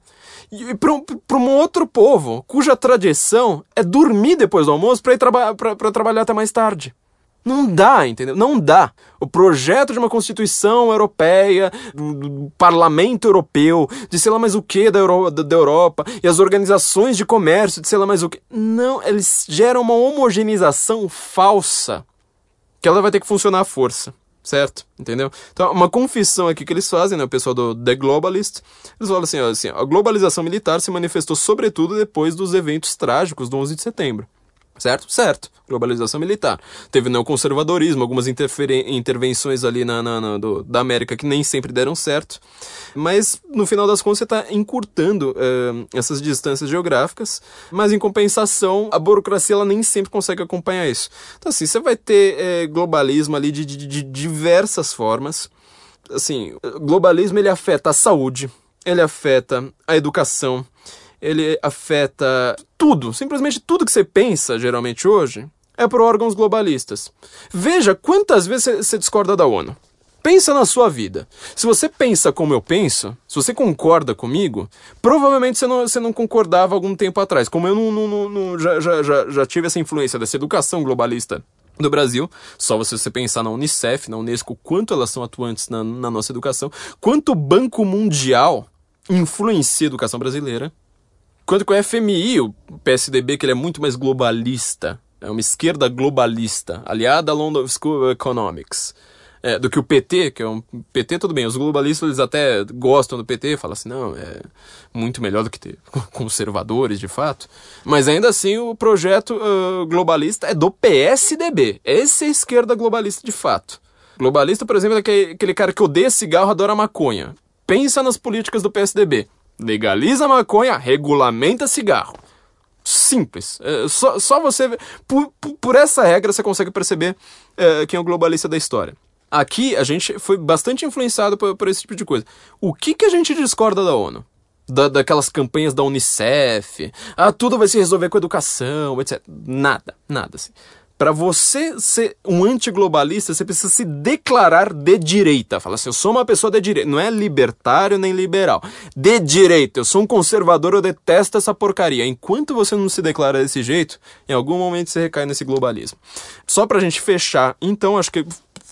[SPEAKER 1] e para um, um outro povo cuja tradição é dormir depois do almoço para ir traba trabalhar até mais tarde. Não dá, entendeu? Não dá. O projeto de uma Constituição Europeia, do, do Parlamento Europeu, de sei lá mais o que da, Euro, da, da, Europa, e as organizações de comércio, de sei lá mais o que. Não, eles geram uma homogeneização falsa que ela vai ter que funcionar à força certo? Entendeu? Então, uma confissão aqui que eles fazem, né, o pessoal do The Globalist, eles falam assim, ó, assim, a globalização militar se manifestou sobretudo depois dos eventos trágicos do 11 de setembro. Certo? Certo. Globalização militar. Teve neoconservadorismo, algumas intervenções ali na, na, na do, da América que nem sempre deram certo. Mas, no final das contas, você está encurtando uh, essas distâncias geográficas. Mas, em compensação, a burocracia ela nem sempre consegue acompanhar isso. Então, assim, você vai ter uh, globalismo ali de, de, de diversas formas. Assim, globalismo ele afeta a saúde, ele afeta a educação, ele afeta tudo, simplesmente tudo que você pensa, geralmente hoje, é por órgãos globalistas. Veja quantas vezes você discorda da ONU. Pensa na sua vida. Se você pensa como eu penso, se você concorda comigo, provavelmente você não, você não concordava algum tempo atrás. Como eu não, não, não já, já, já, tive essa influência dessa educação globalista no Brasil, só você, você pensar na Unicef, na Unesco, quanto elas são atuantes na, na nossa educação, quanto o Banco Mundial influencia a educação brasileira, Quanto com o FMI, o PSDB, que ele é muito mais globalista, é uma esquerda globalista, aliada à London School of Economics, é, do que o PT, que é um PT, tudo bem, os globalistas eles até gostam do PT, falam assim, não, é muito melhor do que ter [laughs] conservadores, de fato, mas ainda assim o projeto uh, globalista é do PSDB, essa é a esquerda globalista de fato. Globalista, por exemplo, é aquele cara que odeia cigarro, adora maconha. Pensa nas políticas do PSDB. Legaliza maconha, regulamenta cigarro. Simples. É, só, só você. Por, por essa regra você consegue perceber é, quem é o globalista da história. Aqui a gente foi bastante influenciado por, por esse tipo de coisa. O que, que a gente discorda da ONU? Da, daquelas campanhas da Unicef. Ah, tudo vai se resolver com educação, etc. Nada, nada assim. Para você ser um antiglobalista, você precisa se declarar de direita. Fala assim, eu sou uma pessoa de direita. Não é libertário nem liberal. De direita. Eu sou um conservador, eu detesto essa porcaria. Enquanto você não se declara desse jeito, em algum momento você recai nesse globalismo. Só pra gente fechar, então, acho que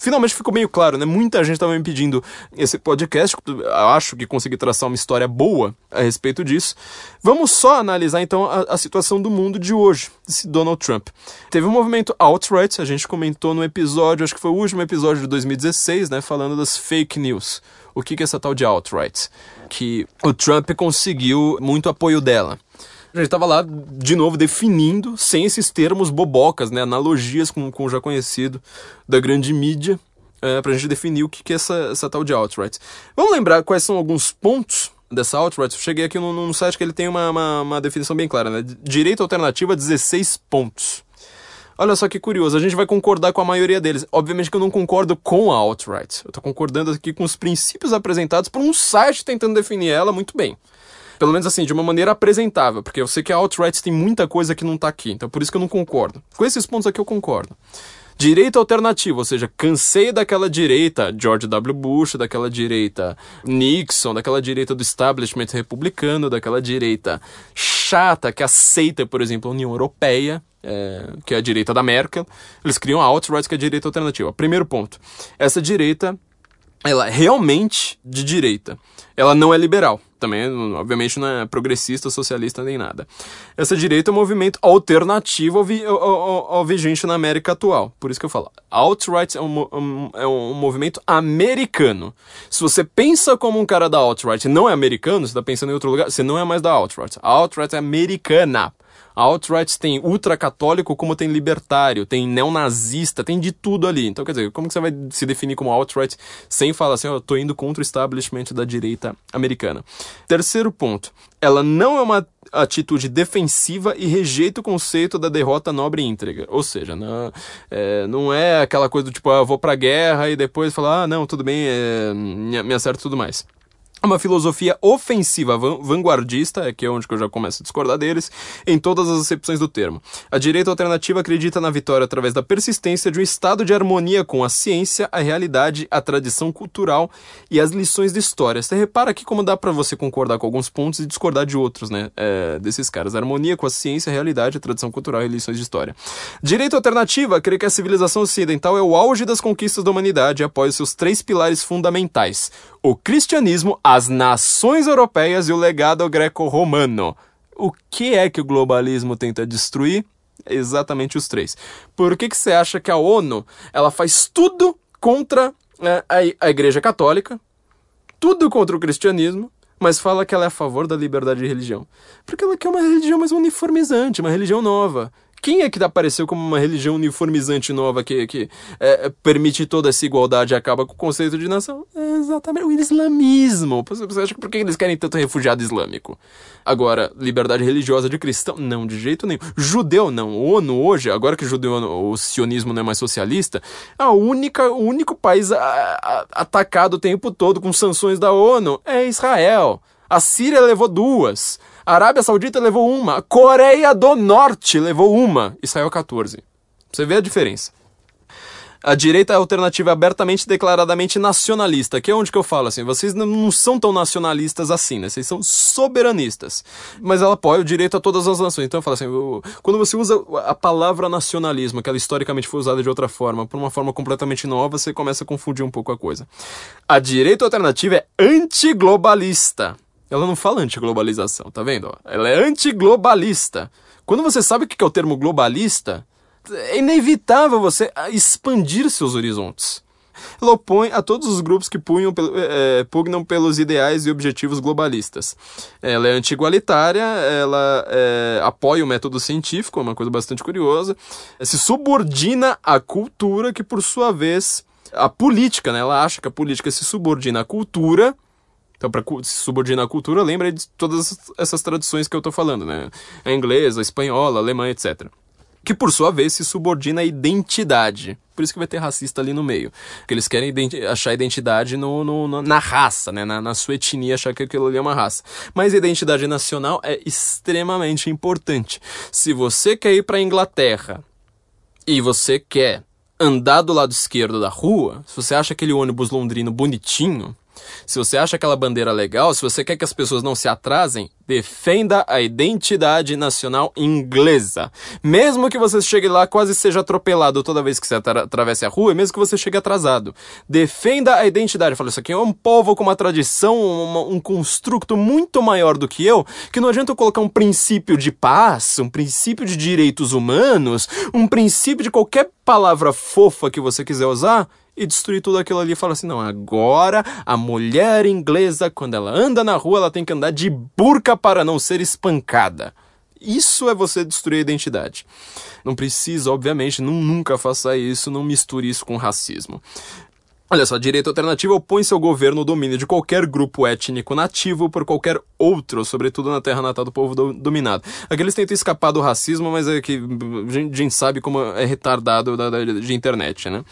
[SPEAKER 1] finalmente ficou meio claro, né? Muita gente estava me pedindo esse podcast. Acho que consegui traçar uma história boa a respeito disso. Vamos só analisar então a, a situação do mundo de hoje, desse Donald Trump. Teve um movimento alt-right, a gente comentou no episódio, acho que foi o último episódio de 2016, né? Falando das fake news. O que, que é essa tal de alt-right? Que o Trump conseguiu muito apoio dela a gente estava lá, de novo, definindo, sem esses termos bobocas, né, analogias com, com o já conhecido da grande mídia, é, para a gente definir o que, que é essa, essa tal de alt-right. Vamos lembrar quais são alguns pontos dessa alt-right? Eu cheguei aqui num, num, site que ele tem uma, uma, uma definição bem clara, né? Direita alternativa, 16 pontos. Olha só que curioso, a gente vai concordar com a maioria deles. Obviamente que eu não concordo com a alt-right. Eu estou concordando aqui com os princípios apresentados por um site tentando definir ela muito bem. Pelo menos assim, de uma maneira apresentável, porque eu sei que a alt-right tem muita coisa que não tá aqui, então por isso que eu não concordo. Com esses pontos aqui eu concordo. Direita alternativa, ou seja, cansei daquela direita George W. Bush, daquela direita Nixon, daquela direita do establishment republicano, daquela direita chata que aceita, por exemplo, a União Europeia, é, que é a direita da Merkel. Eles criam a alt-right, que é a direita alternativa. Primeiro ponto. Essa direita, ela é realmente de direita. Ela não é liberal também, obviamente, não é progressista, socialista nem nada. Essa direita é um movimento alternativo ao, vi, ao, ao, ao vigente na América atual. Por isso que eu falo, alt-right é um, é um movimento americano. Se você pensa como um cara da alt-right e não é americano, você está pensando em outro lugar, você não é mais da alt-right. A alt-right é americana. A alt-right tem ultracatólico como tem libertário, tem neonazista, tem de tudo ali. Então, quer dizer, como que você vai se definir como alt-right sem falar assim, ó, oh, eu tô indo contra o establishment da direita americana? Terceiro ponto, ela não é uma atitude defensiva e rejeita o conceito da derrota nobre e íntegra. Ou seja, não é, não é aquela coisa do tipo, ah, eu vou pra guerra e depois falar, ah, não, tudo bem, é, me acerta tudo mais uma filosofia ofensiva vanguardista, é que é onde eu já começo a discordar deles, em todas as acepções do termo. A direita alternativa acredita na vitória através da persistência de um estado de harmonia com a ciência, a realidade, a tradição cultural e as lições de história. Você repara aqui como dá para você concordar com alguns pontos e discordar de outros, né? É, desses caras. Harmonia com a ciência, a realidade, a tradição cultural e lições de história. Direita alternativa crê que a civilização ocidental é o auge das conquistas da humanidade após seus três pilares fundamentais: o cristianismo, as nações europeias e o legado greco-romano. O que é que o globalismo tenta destruir? Exatamente os três. Por que, que você acha que a ONU ela faz tudo contra é, a, a Igreja Católica, tudo contra o cristianismo, mas fala que ela é a favor da liberdade de religião? Porque ela quer uma religião mais uniformizante, uma religião nova. Quem é que apareceu como uma religião uniformizante nova que, que é, permite toda essa igualdade e acaba com o conceito de nação? É exatamente o islamismo. Você acha que por que eles querem tanto refugiado islâmico? Agora, liberdade religiosa de cristão? Não, de jeito nenhum. Judeu, não. ONU hoje, agora que o judeu, o sionismo não é mais socialista, a única, o único país a, a, atacado o tempo todo com sanções da ONU é Israel. A Síria levou duas. A Arábia Saudita levou uma. Coreia do Norte levou uma. E saiu 14. Você vê a diferença. A direita alternativa é abertamente declaradamente nacionalista, que é onde que eu falo assim, vocês não são tão nacionalistas assim, né? Vocês são soberanistas. Mas ela apoia o direito a todas as nações. Então eu falo assim, quando você usa a palavra nacionalismo, que ela historicamente foi usada de outra forma, por uma forma completamente nova, você começa a confundir um pouco a coisa. A direita alternativa é antiglobalista. Ela não fala antiglobalização, tá vendo? Ela é antiglobalista. Quando você sabe o que é o termo globalista, é inevitável você expandir seus horizontes. Ela opõe a todos os grupos que punham, é, pugnam pelos ideais e objetivos globalistas. Ela é anti-igualitária, ela é, apoia o método científico, é uma coisa bastante curiosa, se subordina à cultura, que por sua vez, a política, né? ela acha que a política se subordina à cultura então, para se subordinar à cultura, lembra de todas essas traduções que eu estou falando, né? A inglesa, a espanhola, a alemã, etc. Que, por sua vez, se subordina à identidade. Por isso que vai ter racista ali no meio. Porque eles querem identi achar identidade no, no, na raça, né? Na, na, sua etnia, achar que aquilo ali é uma raça. Mas a identidade nacional é extremamente importante. Se você quer ir para a Inglaterra e você quer andar do lado esquerdo da rua, se você acha aquele ônibus londrino bonitinho, se você acha aquela bandeira legal, se você quer que as pessoas não se atrasem, defenda a identidade nacional inglesa. Mesmo que você chegue lá quase seja atropelado toda vez que você atravesse a rua, e mesmo que você chegue atrasado. Defenda a identidade. Fala, isso aqui é um povo com uma tradição, uma, um construto muito maior do que eu, que não adianta eu colocar um princípio de paz, um princípio de direitos humanos, um princípio de qualquer palavra fofa que você quiser usar, e destruir tudo aquilo ali e falar assim: não, agora a mulher inglesa, quando ela anda na rua, ela tem que andar de burca para não ser espancada. Isso é você destruir a identidade. Não precisa, obviamente, não, nunca faça isso, não misture isso com racismo. Olha só, a direita alternativa opõe-se ao governo o domínio de qualquer grupo étnico nativo por qualquer outro, sobretudo na terra natal do povo do, dominado. Aqui eles tentam escapar do racismo, mas é que a gente, a gente sabe como é retardado da, da, de internet, né?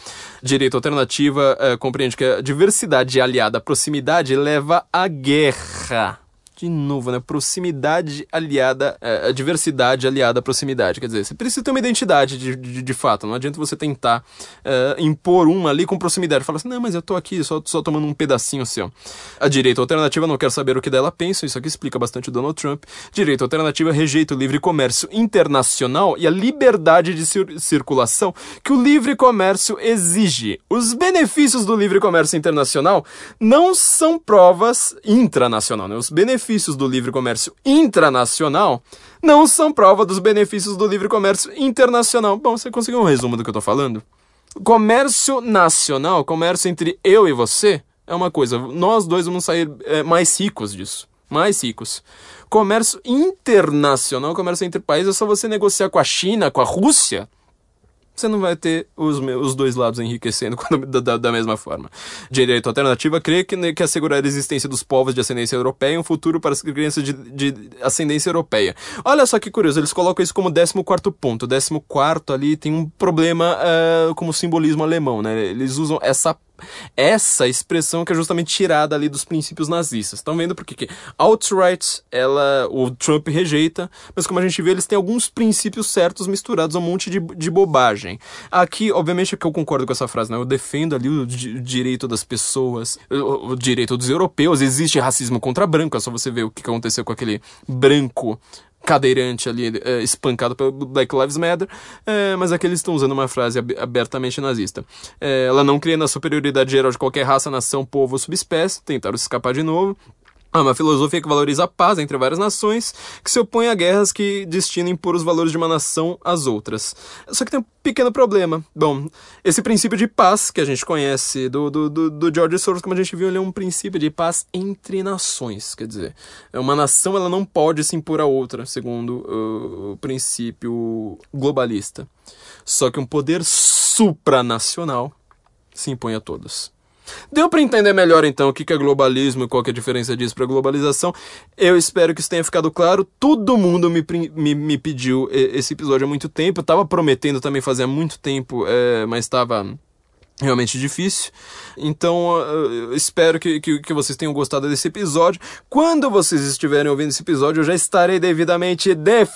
[SPEAKER 1] Direita alternativa é, compreende que a diversidade aliada à proximidade leva à guerra. De novo, né? Proximidade aliada, é, a diversidade aliada à proximidade. Quer dizer, você precisa ter uma identidade de, de, de fato. Não adianta você tentar é, impor uma ali com proximidade. Fala assim, não, mas eu tô aqui só, só tomando um pedacinho seu. A direita alternativa não quer saber o que dela pensa. Isso aqui explica bastante o Donald Trump. Direita alternativa rejeita o livre comércio internacional e a liberdade de cir circulação que o livre comércio exige. Os benefícios do livre comércio internacional não são provas intranacional, né? Os benefícios do livre comércio intranacional não são prova dos benefícios do livre comércio internacional. Bom, você conseguiu um resumo do que eu tô falando? Comércio nacional, comércio entre eu e você, é uma coisa. Nós dois vamos sair é, mais ricos disso. Mais ricos. Comércio internacional, comércio entre países, é só você negociar com a China, com a Rússia você não vai ter os, os dois lados enriquecendo [laughs] da, da, da, mesma forma. Direito alternativa crê que, né, que assegurar a existência dos povos de ascendência europeia e um futuro para as crianças de, de ascendência europeia. Olha só que curioso, eles colocam isso como 14 ponto. 14 ali tem um problema uh, como simbolismo alemão, né? Eles usam essa essa expressão que é justamente tirada ali dos princípios nazistas. Estão vendo porque que alt-right, ela, o Trump rejeita, mas como a gente vê, eles têm alguns princípios certos misturados a um monte de, de bobagem. Aqui, obviamente, é que eu concordo com essa frase, né? Eu defendo ali o, direito das pessoas, o, o, direito dos europeus. Existe racismo contra branco, é só você ver o que aconteceu com aquele branco cadeirante ali é, espancado pelo Black Lives Matter, é, mas aqui eles estão usando uma frase abertamente nazista. É, ela não cria na superioridade geral de qualquer raça, nação, povo ou subespécie, tentaram escapar de novo. É uma filosofia que valoriza a paz entre várias nações, que se opõe a guerras que destinem os valores de uma nação às outras. Só que tem um pequeno problema. Bom, esse princípio de paz que a gente conhece do, do, do, do George Soros, como a gente viu, ele é um princípio de paz entre nações. Quer dizer, é uma nação ela não pode se impor a outra, segundo uh, o princípio globalista. Só que um poder supranacional se impõe a todos. Deu para entender melhor então o que é globalismo e qual é a diferença disso para globalização. Eu espero que isso tenha ficado claro. Todo mundo me, me, me pediu esse episódio há muito tempo. Eu tava prometendo também fazer há muito tempo, é, mas estava realmente difícil. Então, espero que, que, que, vocês tenham gostado desse episódio. Quando vocês estiverem ouvindo esse episódio, eu já estarei devidamente de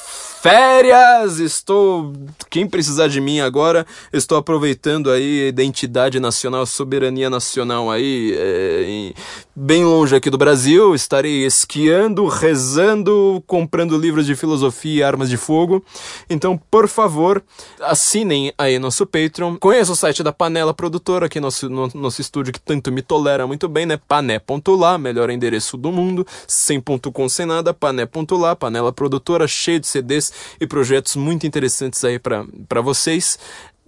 [SPEAKER 1] férias. Estou. Quem precisar de mim agora, estou aproveitando aí identidade nacional, soberania nacional aí, é, em, bem longe aqui do Brasil. Estarei esquiando, rezando, comprando livros de filosofia e armas de fogo. Então, por favor, assinem aí nosso Patreon. Conheça o site da Panela Produtora, aqui nosso, no, nosso estúdio que tanto me tolera muito bem, né? Pané.lá, melhor endereço do mundo, sem ponto com sem nada, pané.lá, panela produtora, cheio de CDs e projetos muito interessantes aí para vocês.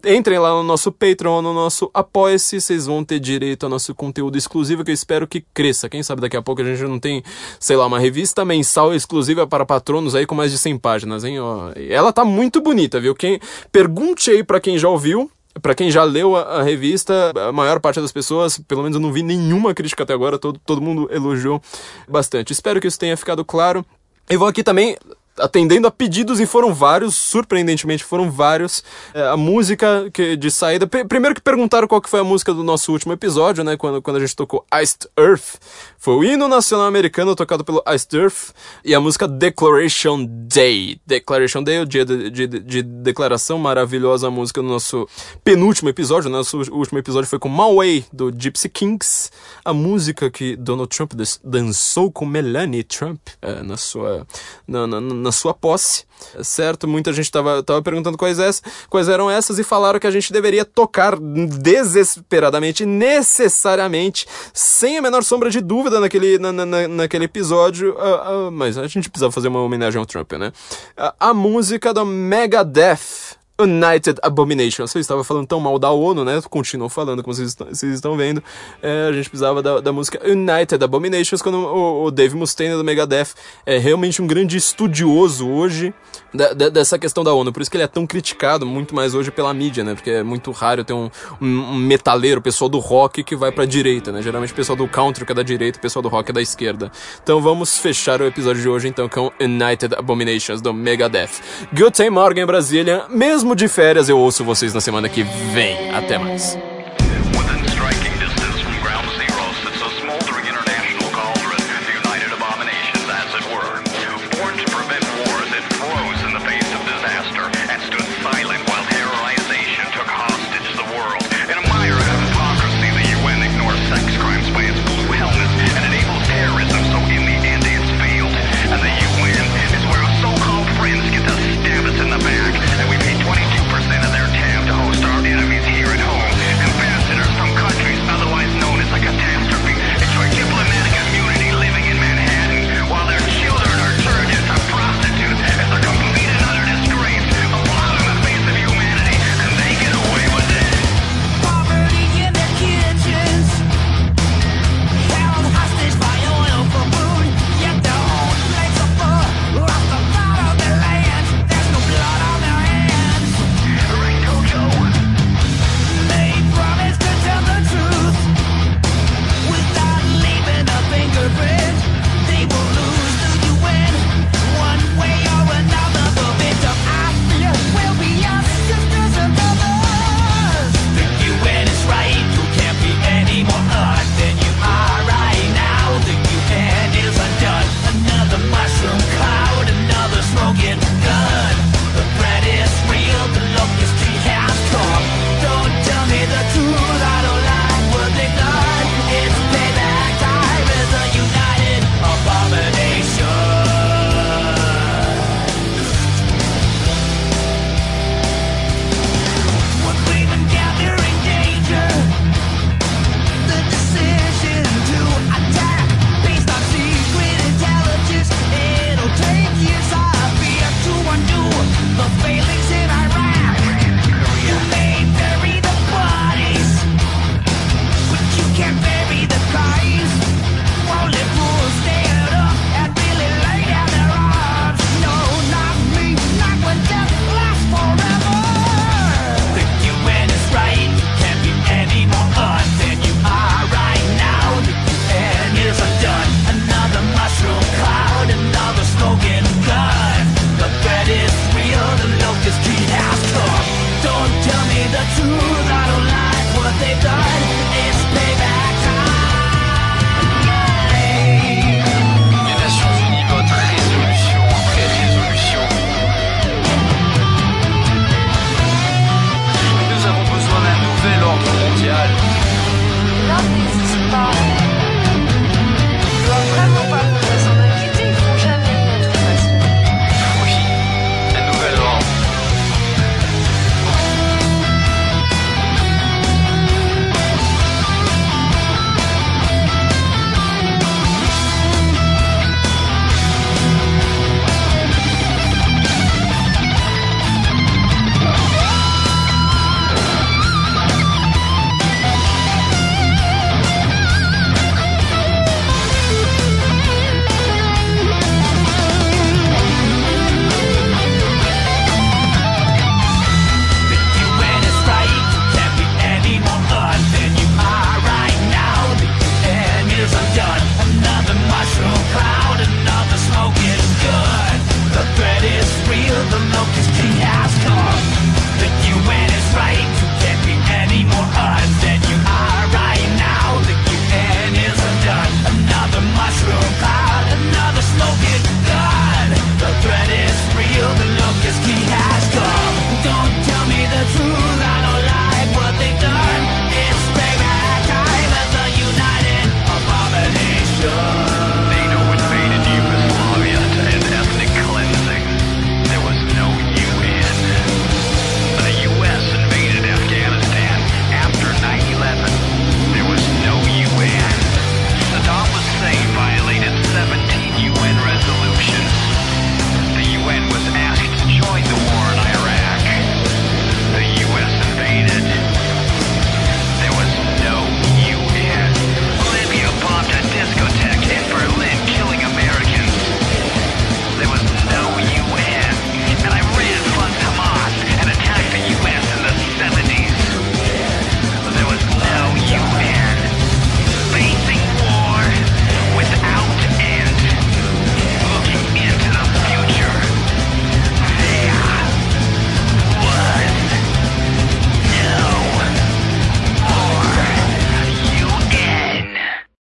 [SPEAKER 1] Entrem lá no nosso Patreon, no nosso Apoia-se, vocês vão ter direito ao nosso conteúdo exclusivo que eu espero que cresça. Quem sabe daqui a pouco a gente não tem, sei lá, uma revista mensal exclusiva para patronos aí com mais de 100 páginas, hein? Ó, ela tá muito bonita, viu? Quem pergunte aí para quem já ouviu, para quem já leu a, a, revista, a maior parte das pessoas, pelo menos eu não vi nenhuma crítica até agora, todo, todo mundo elogiou bastante. Espero que isso tenha ficado claro. Eu vou aqui também atendendo a pedidos e foram vários, surpreendentemente foram vários. É, a música que, de saída. Primeiro que perguntaram qual que foi a música do nosso último episódio, né? Quando, quando a gente tocou Iced Earth. Foi o hino nacional americano tocado pelo Iced Earth e a música Declaration Day. Declaration Day, o dia de, de, de declaração, maravilhosa música do nosso penúltimo episódio. Nosso último episódio foi com Maway, do Gypsy Kings. A música que Donald Trump dançou com Melanie Trump é, na sua. na, na, na na sua posse, certo? Muita gente estava tava perguntando quais, essa, quais eram essas e falaram que a gente deveria tocar desesperadamente, necessariamente, sem a menor sombra de dúvida naquele, na, na, naquele episódio, uh, uh, mas a gente precisava fazer uma homenagem ao Trump, né? Uh, a música do Megadeth. United Abomination. Você estava falando tão mal da ONU, né? Continuou falando, como vocês estão, vendo. É, a gente precisava da, da, música United Abominations, quando o, o Dave Mustaine do Megadeth é realmente um grande estudioso hoje da, da, dessa questão da ONU. Por isso que ele é tão criticado, muito mais hoje pela mídia, né? Porque é muito raro ter um, um, um metaleiro, pessoal do rock que vai pra direita, né? Geralmente o pessoal do country que é da direita, o pessoal do rock é da esquerda. Então vamos fechar o episódio de hoje então com United Abominations do Megadeth. Good Time Brasília, mesmo de férias eu ouço vocês na semana que vem. Até mais.